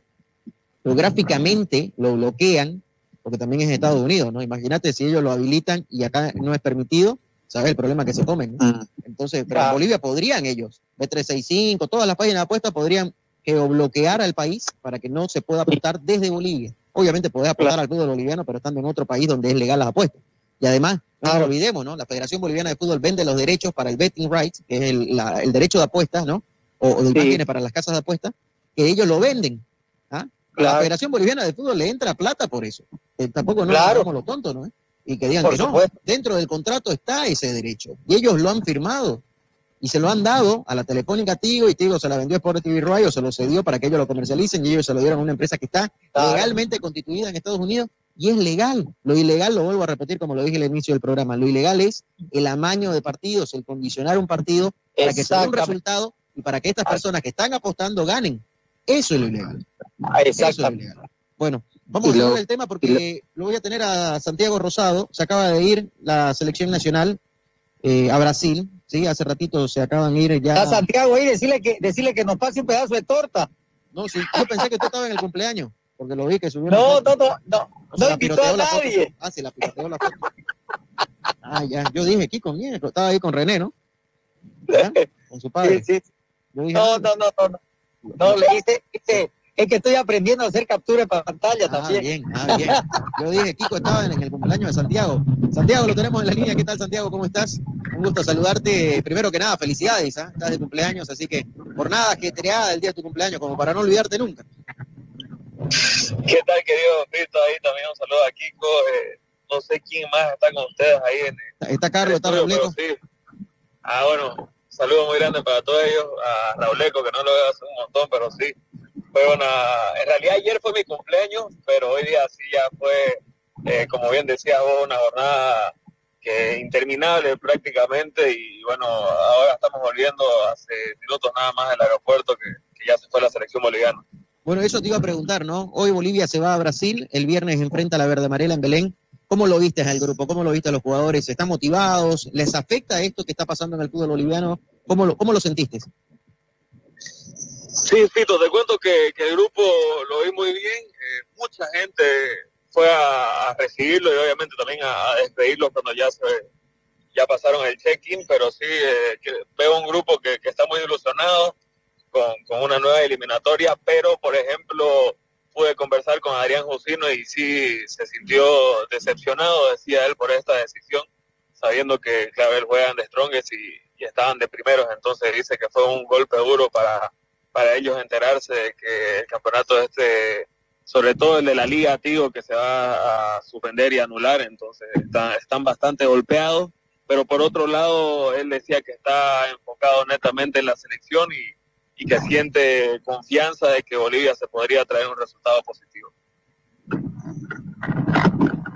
geográficamente lo bloquean, porque también es Estados Unidos, ¿no? Imagínate si ellos lo habilitan y acá no es permitido, ¿sabes el problema que se comen? ¿no? mm, Entonces, pero en. Bolivia podrían ellos, B365, todas las páginas de apuestas podrían geobloquear al país para que no se pueda apostar desde Bolivia. Obviamente podés apostar al fútbol boliviano, pero estando en otro país donde es legal las apuestas. Y además, no nos olvidemos, ¿no? La Federación Boliviana de Fútbol vende los derechos para el betting rights, que es el, la- el derecho de apuestas, ¿no? O, o de Sí. para las casas de apuestas, que ellos lo venden. ¿ah? La. Federación Boliviana de Fútbol le entra plata por eso. Eh, tampoco no Claro. somos los tontos, ¿no? Y que digan Por que no. Dentro del contrato está ese derecho. Y ellos lo han firmado. Y se lo han dado a la Telefónica Tigo y Tigo se la vendió a Sport TV Roy o se lo cedió para que ellos lo comercialicen y ellos se lo dieron a una empresa que está Claro. legalmente constituida en Estados Unidos y es legal. Lo ilegal, lo vuelvo a repetir como lo dije al inicio del programa, lo ilegal es el amaño de partidos, el condicionar un partido para que dé un resultado y para que estas personas que están apostando ganen. Eso es lo ilegal. Ah, Eso es lo ilegal. Bueno, vamos Y a hablar del tema porque lo voy a tener a Santiago Rosado. Se acaba de ir la selección nacional eh, a Brasil. Sí, hace ratito se acaban de ir ya. A Santiago ahí, decirle que, decirle que nos pase un pedazo de torta. No, sí, yo pensé que tú estabas en el cumpleaños, porque lo vi que subió. No, no, no, no. O sea, No invitó a foto. nadie. Ah, sí, la piroteó la foto. Ah, ya. Yo dije, Kiko, mierda, estaba ahí con René, ¿no? ¿Ya? Con su padre. Sí, sí. Yo dije, No, ah, no, no, no. No, no le hice, hice- es que estoy aprendiendo a hacer captura de pantalla Ah, también. bien, ah, bien. Yo dije, Kiko estaba en, el cumpleaños de Santiago. Santiago, lo tenemos en la línea. ¿Qué tal, Santiago? ¿Cómo estás? Un gusto saludarte. Primero que nada, felicidades, ¿ah? Estás de cumpleaños, así que por nada que te el día de tu cumpleaños, como para no olvidarte nunca. ¿Qué tal, querido Fito? Ahí también un saludo a Kiko. eh, no sé quién más está con ustedes ahí en Está, está Carlos, está pero sí. Ah, bueno, saludo muy grande para todos ellos. A Rauleco, que no lo veo hace un montón, pero sí. Fue una... En realidad ayer fue mi cumpleaños, pero hoy día sí ya fue, eh, como bien decía vos, una jornada que interminable prácticamente y bueno, ahora estamos volviendo hace minutos nada más del aeropuerto que, que ya se fue la selección boliviana. Bueno, eso te iba a preguntar, ¿no? Hoy Bolivia se va a Brasil, el viernes enfrenta a la Verde Amarela en Belén. ¿Cómo lo viste al grupo? ¿Cómo lo viste a los jugadores? ¿Están motivados? ¿Les afecta esto que está pasando en el fútbol boliviano? ¿Cómo lo, cómo lo sentiste? Sí, Fito, te cuento que, el grupo lo vi muy bien. eh, mucha gente fue a, recibirlo y obviamente también a, despedirlo cuando ya se ya pasaron el check-in, pero sí eh, veo un grupo que, está muy ilusionado con, una nueva eliminatoria, pero por ejemplo pude conversar con Adrián Jusino y sí se sintió decepcionado, decía él, por esta decisión, sabiendo que, claro, él juegan de Strongest y estaban de primeros, entonces dice que fue un golpe duro para, para ellos enterarse de que el campeonato este, sobre todo el de la liga, tío, que se va a suspender y anular, entonces están, bastante golpeados, pero por otro lado, él decía que está enfocado netamente en la selección y, y que siente confianza de que Bolivia se podría traer un resultado positivo.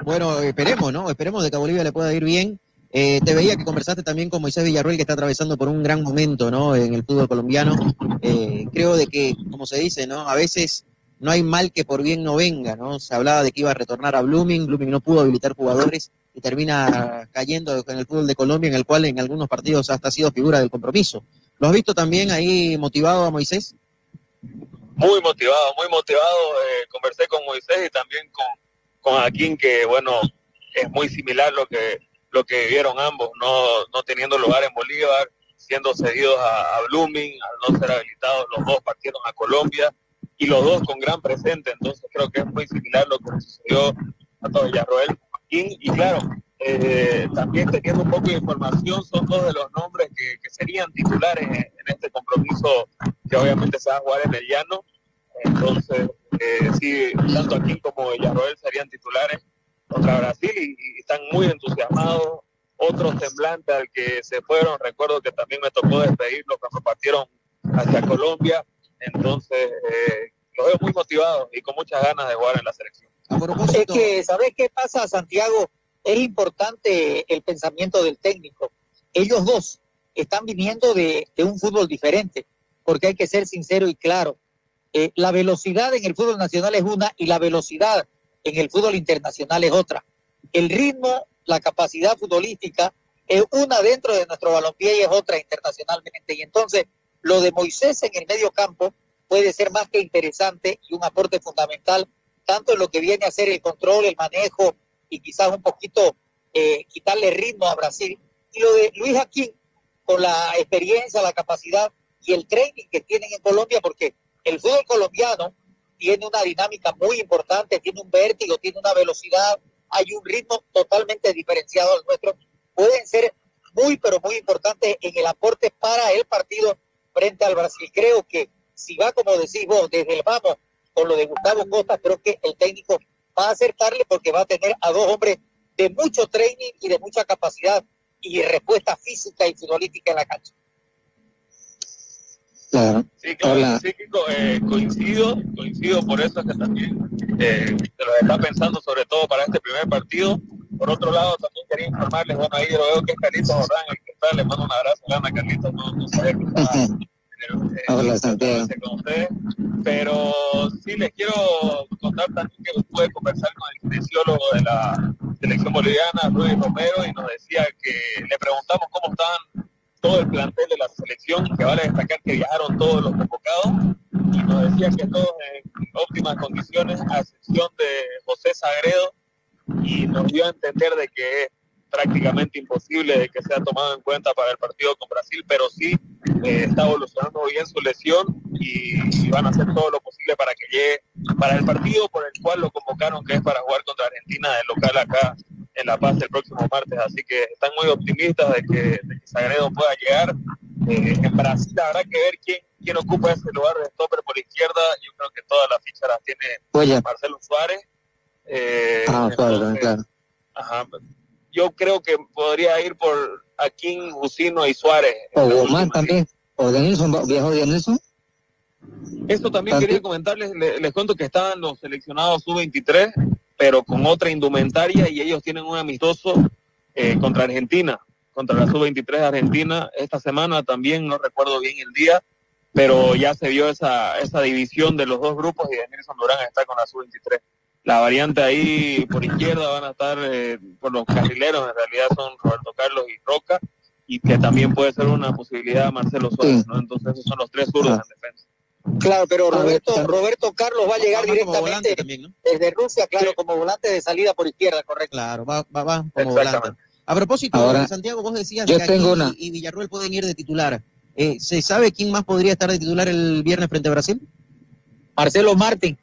Bueno, esperemos, ¿no? Esperemos de que a Bolivia le pueda ir bien. Eh, te veía que conversaste también con Moisés Villarruel, que está atravesando por un gran momento, ¿no? En el fútbol colombiano. Eh, creo de que, como se dice, ¿no? A veces no hay mal que por bien no venga, ¿no? Se hablaba de que iba a retornar a Blooming, Blooming no pudo habilitar jugadores y termina cayendo en el fútbol de Colombia, en el cual en algunos partidos hasta ha sido figura del compromiso. ¿Lo has visto también ahí motivado a Moisés? Muy motivado, muy motivado. eh, conversé con Moisés y también con, con Akin, que bueno, es muy similar lo que, lo que vivieron ambos, no, no teniendo lugar en Bolívar, siendo cedidos a, a Blooming, al no ser habilitados, los dos partieron a Colombia y los dos con gran presente, entonces creo que es muy similar lo que sucedió a todo Villarroel. Y, y claro, eh, también teniendo un poco de información, son dos de los nombres que, que serían titulares en, en este compromiso que obviamente se va a jugar en el llano. Entonces, eh, sí, tanto aquí como Villarroel serían titulares contra Brasil y, y están muy entusiasmados. Otros semblantes al que se fueron, recuerdo que también me tocó despedirlos cuando partieron hacia Colombia. Entonces, eh, los veo muy motivados y con muchas ganas de jugar en la selección. Es que, ¿sabes qué pasa, Santiago? Es importante el pensamiento del técnico. Ellos dos están viniendo de, de un fútbol diferente, porque hay que ser sincero y claro. Eh, la velocidad en el fútbol nacional es una y la velocidad en el fútbol internacional es otra. El ritmo, la capacidad futbolística es una dentro de nuestro balompié y es otra internacionalmente. Y entonces, lo de Moisés en el medio campo puede ser más que interesante y un aporte fundamental, tanto en lo que viene a ser el control, el manejo y quizás un poquito eh, quitarle ritmo a Brasil. Y lo de Luis Aquín, con la experiencia, la capacidad y el training que tienen en Colombia, porque el fútbol colombiano tiene una dinámica muy importante, tiene un vértigo, tiene una velocidad, hay un ritmo totalmente diferenciado al nuestro. Pueden ser muy, pero muy importantes en el aporte para el partido frente al Brasil. Creo que si va, como decís vos, desde el vamos con lo de Gustavo Costa, creo que el técnico va a acertarle porque va a tener a dos hombres de mucho training y de mucha capacidad y respuesta física y futbolística en la cancha. Claro. Sí, claro, sí, eh, coincido, coincido, por eso es que también eh, se lo está pensando sobre todo para este primer partido. Por otro lado, también quería informarles, bueno, ahí lo veo que es Carlitos Jordán, el que está, le mando un abrazo grande a Carlitos, no, no sabía que estaba eh, Hola, Santiago. con ustedes, pero sí les quiero contar también que pude conversar con el kinesiólogo de la selección boliviana, Rudy Romero, y nos decía que le preguntamos cómo estaban todo el plantel de la selección, que vale destacar que viajaron todos los convocados, y nos decía que todos en óptimas condiciones, a excepción de José Sagredo, y nos dio a entender de que es prácticamente imposible de que sea tomado en cuenta para el partido con Brasil, pero sí eh, está evolucionando bien su lesión y, y van a hacer todo lo posible para que llegue para el partido por el cual lo convocaron, que es para jugar contra Argentina de local acá en La Paz el próximo martes, así que están muy optimistas de que, de que Sagredo pueda llegar. Eh, en Brasil habrá que ver quién, quién ocupa ese lugar de stopper por izquierda, yo creo que todas las fichas las tiene Oye. Marcelo Suárez. Eh, Ah, claro, entonces, claro. ajá, yo creo que podría ir por Aquín, Jusino y Suárez. O Guzmán también. O Denilson, viejo Denilson. Esto también quería comentarles, le- les, cuento que estaban los seleccionados sub-23, pero con otra indumentaria y ellos tienen un amistoso eh, contra Argentina, contra la sub-23 de Argentina. Esta semana también, no recuerdo bien el día, pero ya se vio esa, esa división de los dos grupos y Denilson Durán está con la sub-23. La variante ahí por izquierda van a estar eh, por los carrileros, en realidad son Roberto Carlos y Roca, y que también puede ser una posibilidad Marcelo Suárez, ¿no? Entonces esos son los tres zurdos en defensa. Claro, pero Roberto, Roberto Carlos va a llegar Va directamente también, ¿no? desde Rusia, claro, como volante de salida por izquierda, correcto. Claro, va, va, va como volante. A propósito, Ahora, Santiago, vos decías yo que aquí una- y Villarruel pueden ir de titular. Eh, ¿Se sabe quién más podría estar de titular el viernes frente a Brasil? Marcelo Martín.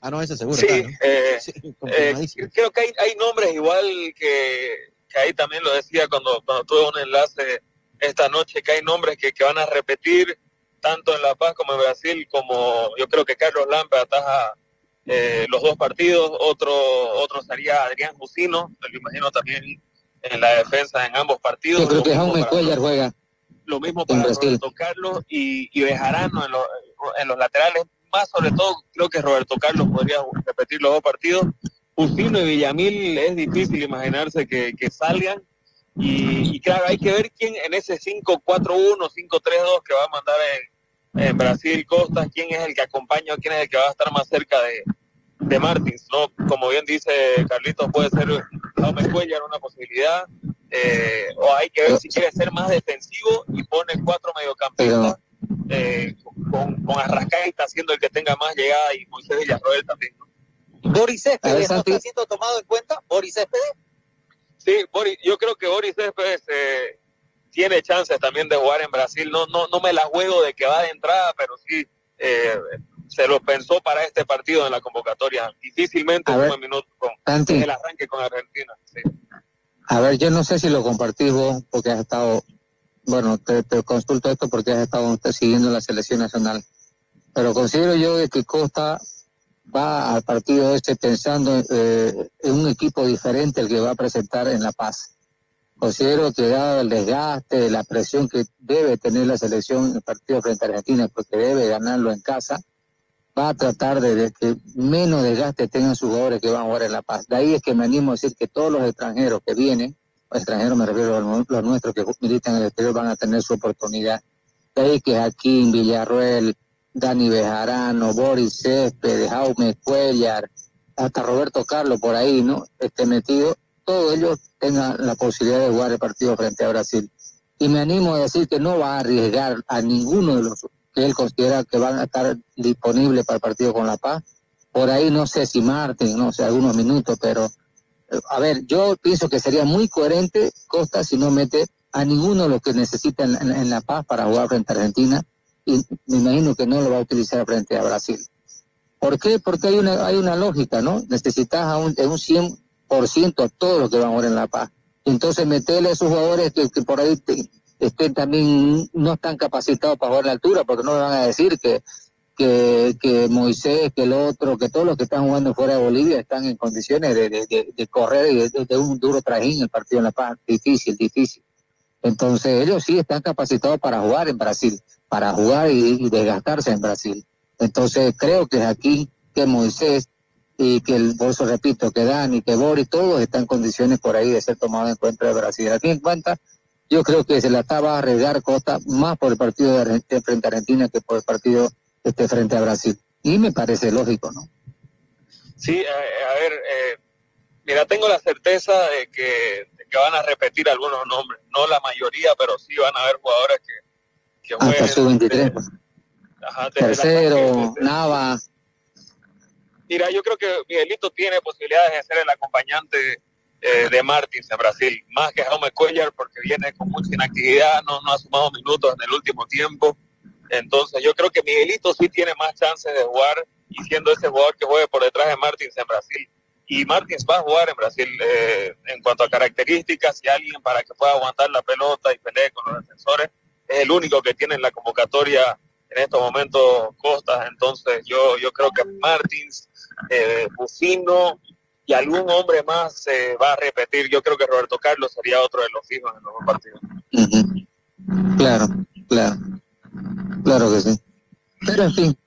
Ah, no, ese seguro. Sí, está, ¿no? eh, eh, creo que hay, hay nombres igual que, que ahí también lo decía cuando, cuando tuve un enlace esta noche, que hay nombres que, que van a repetir tanto en La Paz como en Brasil, como yo creo que Carlos Lampe ataja eh, los dos partidos, otro otro sería Adrián Jusino, me lo imagino también en la defensa en ambos partidos. Yo creo Lo que Jaume Cuellar juega. lo mismo para. Roberto Carlos y, y Bejarano en los, en los laterales. Más sobre todo, creo que Roberto Carlos podría repetir los dos partidos. Jusino y Villamil es difícil imaginarse que, que salgan. Y, y claro, hay que ver quién en ese 5-4-1, 5-3-2 que va a mandar en, Brasil Costa, quién es el que acompaña quién es el que va a estar más cerca de, de Martins. ¿no? Como bien dice Carlitos, puede ser Jaume Cuellar una posibilidad. eh, o hay que ver si quiere ser más defensivo y pone cuatro mediocampistas eh, con, con Arrascaeta siendo el que tenga más llegada y Moisés Villarroel también. ¿no? Boris Céspedes no está siendo tomado en cuenta. Boris Céspedes. Sí, Boris, yo creo que Boris Céspedes eh, tiene chances también de jugar en Brasil. No, no, no me la juego de que va de entrada, pero sí eh, se lo pensó para este partido en la convocatoria. Difícilmente un ver, buen minuto con Santi. el arranque con Argentina. sí. A ver, yo no sé si lo compartís vos, porque has estado, bueno, te, te consulto esto porque has estado usted siguiendo la selección nacional, pero considero yo que Costa va al partido este pensando eh, en un equipo diferente al que va a presentar en La Paz. Considero que dado el desgaste, la presión que debe tener la selección en el partido frente a Argentina, porque debe ganarlo en casa, va a tratar de, que menos desgaste tengan sus jugadores que van a jugar en La Paz. De ahí es que me animo a decir que todos los extranjeros que vienen, extranjeros me refiero a los, nuestros que militan en el exterior, van a tener su oportunidad. De ahí que Jaquín, Villarruel, Dani Bejarano, Boris Céspedes, Jaume Cuellar, hasta Roberto Carlos por ahí, ¿no? Esté metido, todos ellos tengan la posibilidad de jugar el partido frente a Brasil. Y me animo a decir que no va a arriesgar a ninguno de los que él considera que van a estar disponibles para el partido con La Paz. Por ahí no sé si Martín, no sé, algunos minutos, pero eh, a ver, yo pienso que sería muy coherente Costa si no mete a ninguno de los que necesitan en, en La Paz para jugar frente a Argentina y me imagino que no lo va a utilizar frente a Brasil. ¿Por qué? Porque hay una, hay una lógica, ¿no? Necesitas a un, de un 100% a todos los que van a jugar en La Paz. Entonces meterle a esos jugadores que, por ahí estén también no están capacitados para jugar a la altura, porque no me van a decir que, que, Moisés, que el otro, que todos los que están jugando fuera de Bolivia están en condiciones de, de, correr y de, un duro trajín el partido en La Paz. Difícil, difícil. Entonces ellos sí están capacitados para jugar en Brasil, para jugar y, y desgastarse en Brasil. Entonces creo que aquí, que Moisés y que el, por eso repito, que Dani, que Boris, todos están en condiciones por ahí de ser tomados en cuenta de Brasil. Aquí en cuenta, yo creo que se la estaba a arriesgar Costa más por el partido de Argentina, frente a Argentina que por el partido este frente a Brasil. Y me parece lógico, ¿no? Sí, a, a ver, eh, mira, tengo la certeza de que, de que van a repetir algunos nombres, no la mayoría, pero sí van a haber jugadores que, que Hasta jueguen. su 23. ajá, desde la Tercero. Nava. Mira, yo creo que Miguelito tiene posibilidades de ser el acompañante eh, de Martins en Brasil, más que Jaume Cuellar, porque viene con mucha inactividad, no, no ha sumado minutos en el último tiempo. Entonces, yo creo que Miguelito sí tiene más chances de jugar y siendo ese jugador que juegue por detrás de Martins en Brasil. Y Martins va a jugar en Brasil eh, en cuanto a características y alguien para que pueda aguantar la pelota y pelee con los defensores. Es el único que tiene en la convocatoria en estos momentos Costas. Entonces, yo, yo creo que Martins, eh, Bufino y algún hombre más se va a repetir. Yo creo que Roberto Carlos sería otro de los fijos en los dos partidos. Ujú. Claro, claro. Claro que sí. Pero en fin,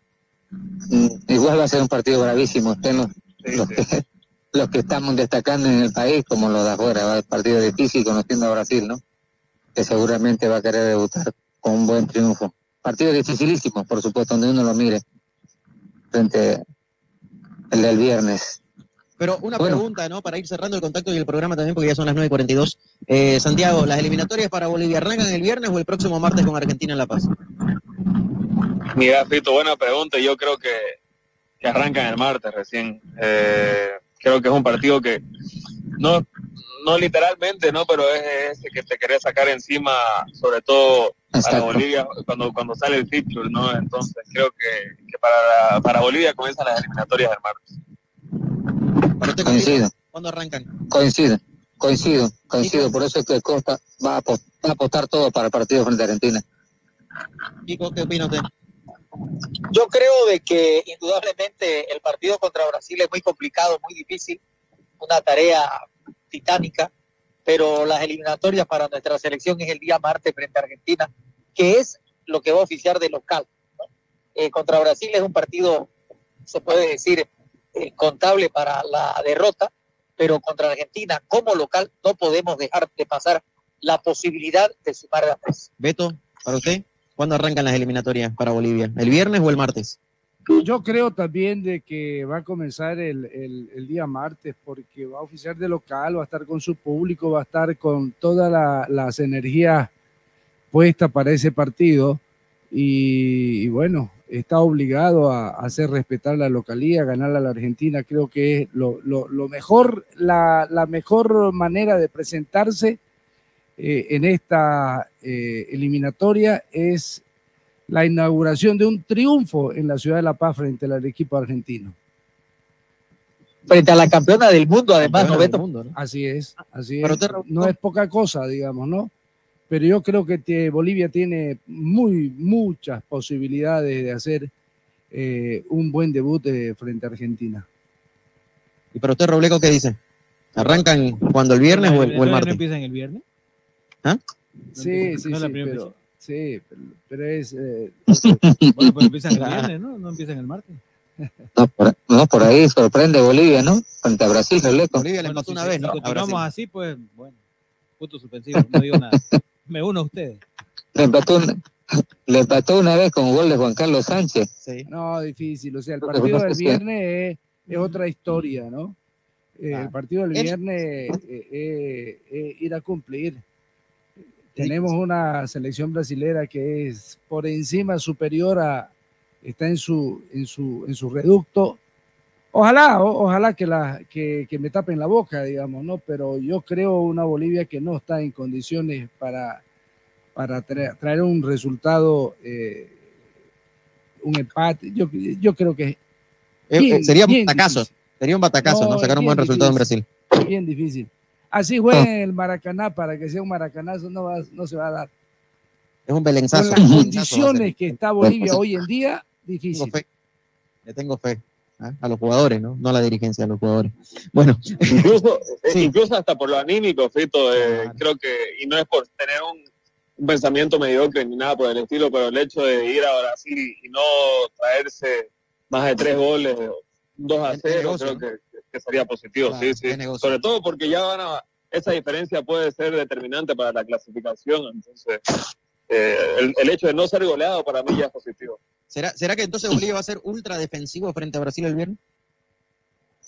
mm, igual va a ser un partido bravísimo. Estén los, los que, los que estamos destacando en el país como los de afuera. Va a ser un partido difícil conociendo a Brasil, ¿no? Que seguramente va a querer debutar con un buen triunfo. Partido dificilísimo, por supuesto, donde uno lo mire. Frente el del viernes. Pero una Bueno. pregunta, ¿no? Para ir cerrando el contacto y el programa también, porque ya son las 9.42. Eh, Santiago, ¿las eliminatorias para Bolivia arrancan el viernes o el próximo martes con Argentina en La Paz? Mira, Fito, buena pregunta. Yo creo que, que arrancan el martes recién. Eh, creo que es un partido que no, no literalmente, no, pero es ese que te querés sacar encima, sobre todo para Exacto. Bolivia, cuando, cuando sale el fixture, ¿no? Entonces creo que para, para Bolivia comienzan las eliminatorias del martes. Coincido, ¿Cuándo arrancan? coincido, coincido, coincido. Por eso es que Costa va a, apo- va a apostar todo para el partido frente a Argentina. Kiko, ¿qué opina usted? Yo creo de que indudablemente el partido contra Brasil es muy complicado, muy difícil, una tarea titánica, pero las eliminatorias para nuestra selección es el día martes frente a Argentina, que es lo que va a oficiar de local. Eh, contra Brasil es un partido, se puede decir, eh, contable para la derrota, pero contra Argentina como local no podemos dejar de pasar la posibilidad de sumar a tres. Beto, para usted, ¿cuándo arrancan las eliminatorias para Bolivia? ¿El viernes o el martes? Yo creo también de que va a comenzar el, el- el día martes porque va a oficiar de local, va a estar con su público, va a estar con todas la- las energías puestas para ese partido y, y bueno, está obligado a, a hacer respetar la localía, ganar a la Argentina. Creo que es lo, lo- lo mejor, la, la mejor manera de presentarse eh, en esta eh, eliminatoria es la inauguración de un triunfo en la ciudad de La Paz frente al equipo argentino. Frente a la campeona del mundo, además, ¿no, Beto? Así es, así Pero es. usted, No es poca cosa, digamos, ¿no? Pero yo creo que te- Bolivia tiene muy, muchas posibilidades de hacer eh, un buen debut eh, frente a Argentina. ¿Y para usted, Robleco, qué dice? ¿Arrancan cuando el viernes o el, o el ¿No martes? empiezan el viernes? ¿Ah? Sí, sí, no sí, primera pero, sí, pero, pero es... eh, Bueno, pero empiezan el viernes, ¿no? No empiezan el martes. No por, no, por ahí sorprende Bolivia, ¿no? Frente a Brasil, Releco. Bolivia le empató una vez, Si ¿no? A continuamos así, pues, bueno, punto suspensivo, no digo nada. Me uno a ustedes. Le empató, una, le empató una vez con gol de Juan Carlos Sánchez. No, difícil. O sea, el partido del es viernes es, es otra historia, ¿no? Eh, Ah. El partido del El- viernes eh, eh, eh, ir a cumplir. Tenemos una selección brasilera que es por encima superior a, está en su, en su, en su reducto. Ojalá, o- ojalá que, la, que, que me tapen la boca, digamos, ¿no? Pero yo creo una Bolivia que no está en condiciones para, para traer, traer un resultado, eh, un empate. Yo, yo creo que Eh, bien- eh, sería un bien batacazo. Sería un batacazo, ¿no? No, Sacar un buen resultado en. Brasil. bien difícil. Así juega en el Maracaná para que sea un maracanazo, no, va- no se va a dar. Es un Con belenzazo. las va a condiciones que está Bolivia hoy en día, difícil. Tengo fe. Le tengo fe. ¿Ah? A los jugadores, ¿no? No a la dirigencia, a los jugadores. Bueno, Incluso, eh, incluso hasta por lo anímico, Fito, eh, creo que, y no es por tener un, un pensamiento mediocre ni nada por el estilo, pero el hecho de ir a Brasil y, no traerse más de tres goles, 2 a 0, negocio, creo que, que sería positivo, Claro, sí, sí. Sobre todo porque ya van a, esa diferencia puede ser determinante para la clasificación, entonces eh, el, el hecho de no ser goleado para mí ya es positivo. ¿Será, ¿Será que entonces Bolivia va a ser ultra defensivo frente a Brasil el viernes?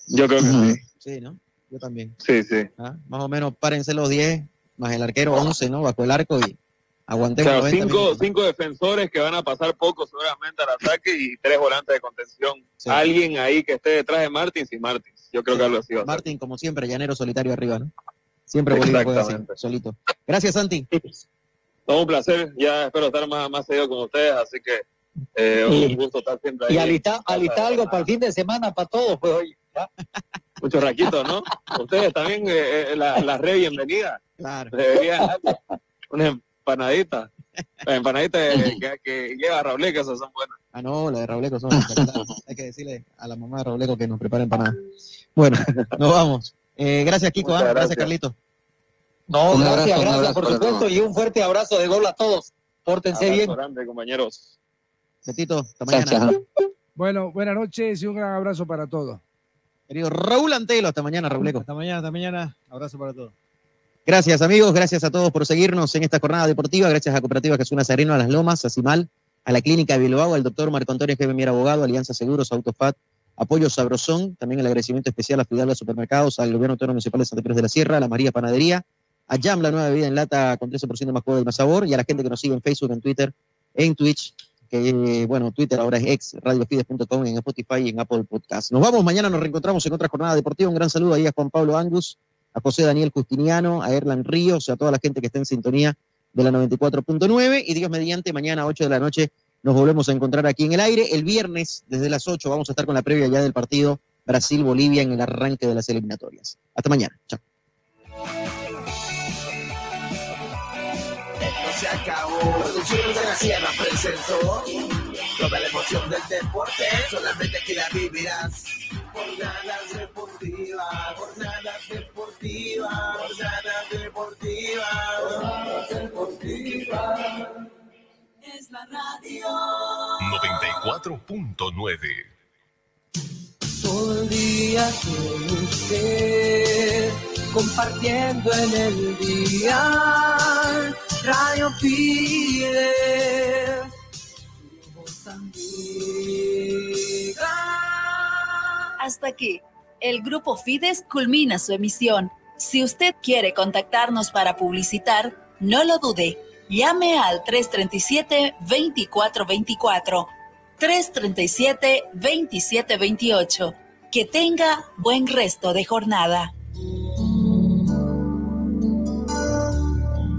Yo creo que sí. Sí, ¿no? Yo también. Sí, sí. ¿ah? Más o menos párense los 10, más el arquero 11, ¿no? Bajo el arco y aguantemos Claro, 90 cinco, minutos. cinco defensores que van a pasar poco seguramente al ataque y tres volantes de contención. Alguien ahí que esté detrás de Martins y Martins. Yo creo que algo así va a ser. Martín, como siempre, llanero solitario arriba, ¿no? Siempre Bolivia juega así, solito. Gracias, Santi. Todo un placer. Ya espero estar más, más seguido con ustedes, así que eh, un gusto estar siempre ahí. Y alista, alista algo para el fin de semana para todos, pues. Muchos raquitos, ¿no? Ustedes también, eh, eh, la, la re bienvenida. Claro. Deberían una empanadita. Las empanaditas que, que, lleva Raúl, que esas son buenas. Ah, no, la de Robleco son espectaculares. Hay que decirle a la mamá de Robleco que nos preparen para nada. Bueno, nos vamos. Eh, gracias, Kiko. ¿ah? Gracias, gracias. Carlito. No, Un gracias, abrazo, gracias abrazo por supuesto y un fuerte abrazo de gol a todos. Pórtense Abrazo bien. grande, compañeros. Betito, hasta mañana. Bueno, buenas noches y un gran abrazo para todos. Querido Raúl Antelo, hasta mañana, Robleco. Hasta mañana, hasta mañana. Abrazo para todos. Gracias, amigos. Gracias a todos por seguirnos en esta jornada deportiva. Gracias a Cooperativa Casuna Sereno, a Las Lomas, a Cimal, a la Clínica de Bilbao, al doctor Marco Antonio G. Mier Abogado, Alianza Seguros, Autofat, Apoyo Sabrosón, también el agradecimiento especial a Fidalga Supermercados, al Gobierno Autónomo Municipal de Santa Cruz de la Sierra, a la María Panadería, a Jam, la nueva bebida en lata con 13% más juego y más sabor, y a la gente que nos sigue en Facebook, en Twitter, en Twitch que bueno, Twitter ahora es ex radiofides.com en Spotify y en Apple Podcast. Nos vamos, mañana nos reencontramos en otra jornada deportiva. Un gran saludo ahí a Juan Pablo Angus, a José Daniel Justiniano, a Erlan Ríos, a toda la gente que está en sintonía de la 94.9 y Dios mediante, mañana a 8 de la noche nos volvemos a encontrar aquí en el aire. El viernes, desde las 8, vamos a estar con la previa ya del partido Brasil-Bolivia en el arranque de las eliminatorias. Hasta mañana. Chao. Se acabó. Producciones de la Sierra presentó toda la emoción del deporte. Solamente aquí la vivirás. Jornadas deportivas, jornadas deportivas, jornadas deportivas, jornadas deportivas. Es la radio. 94.9. Todo el día con usted, compartiendo en el día, Radio Pide. Hasta aquí, el grupo Fides culmina su emisión. Si usted quiere contactarnos para publicitar, no lo dude. Llame al 337-2424. 337-2728. Que tenga buen resto de jornada.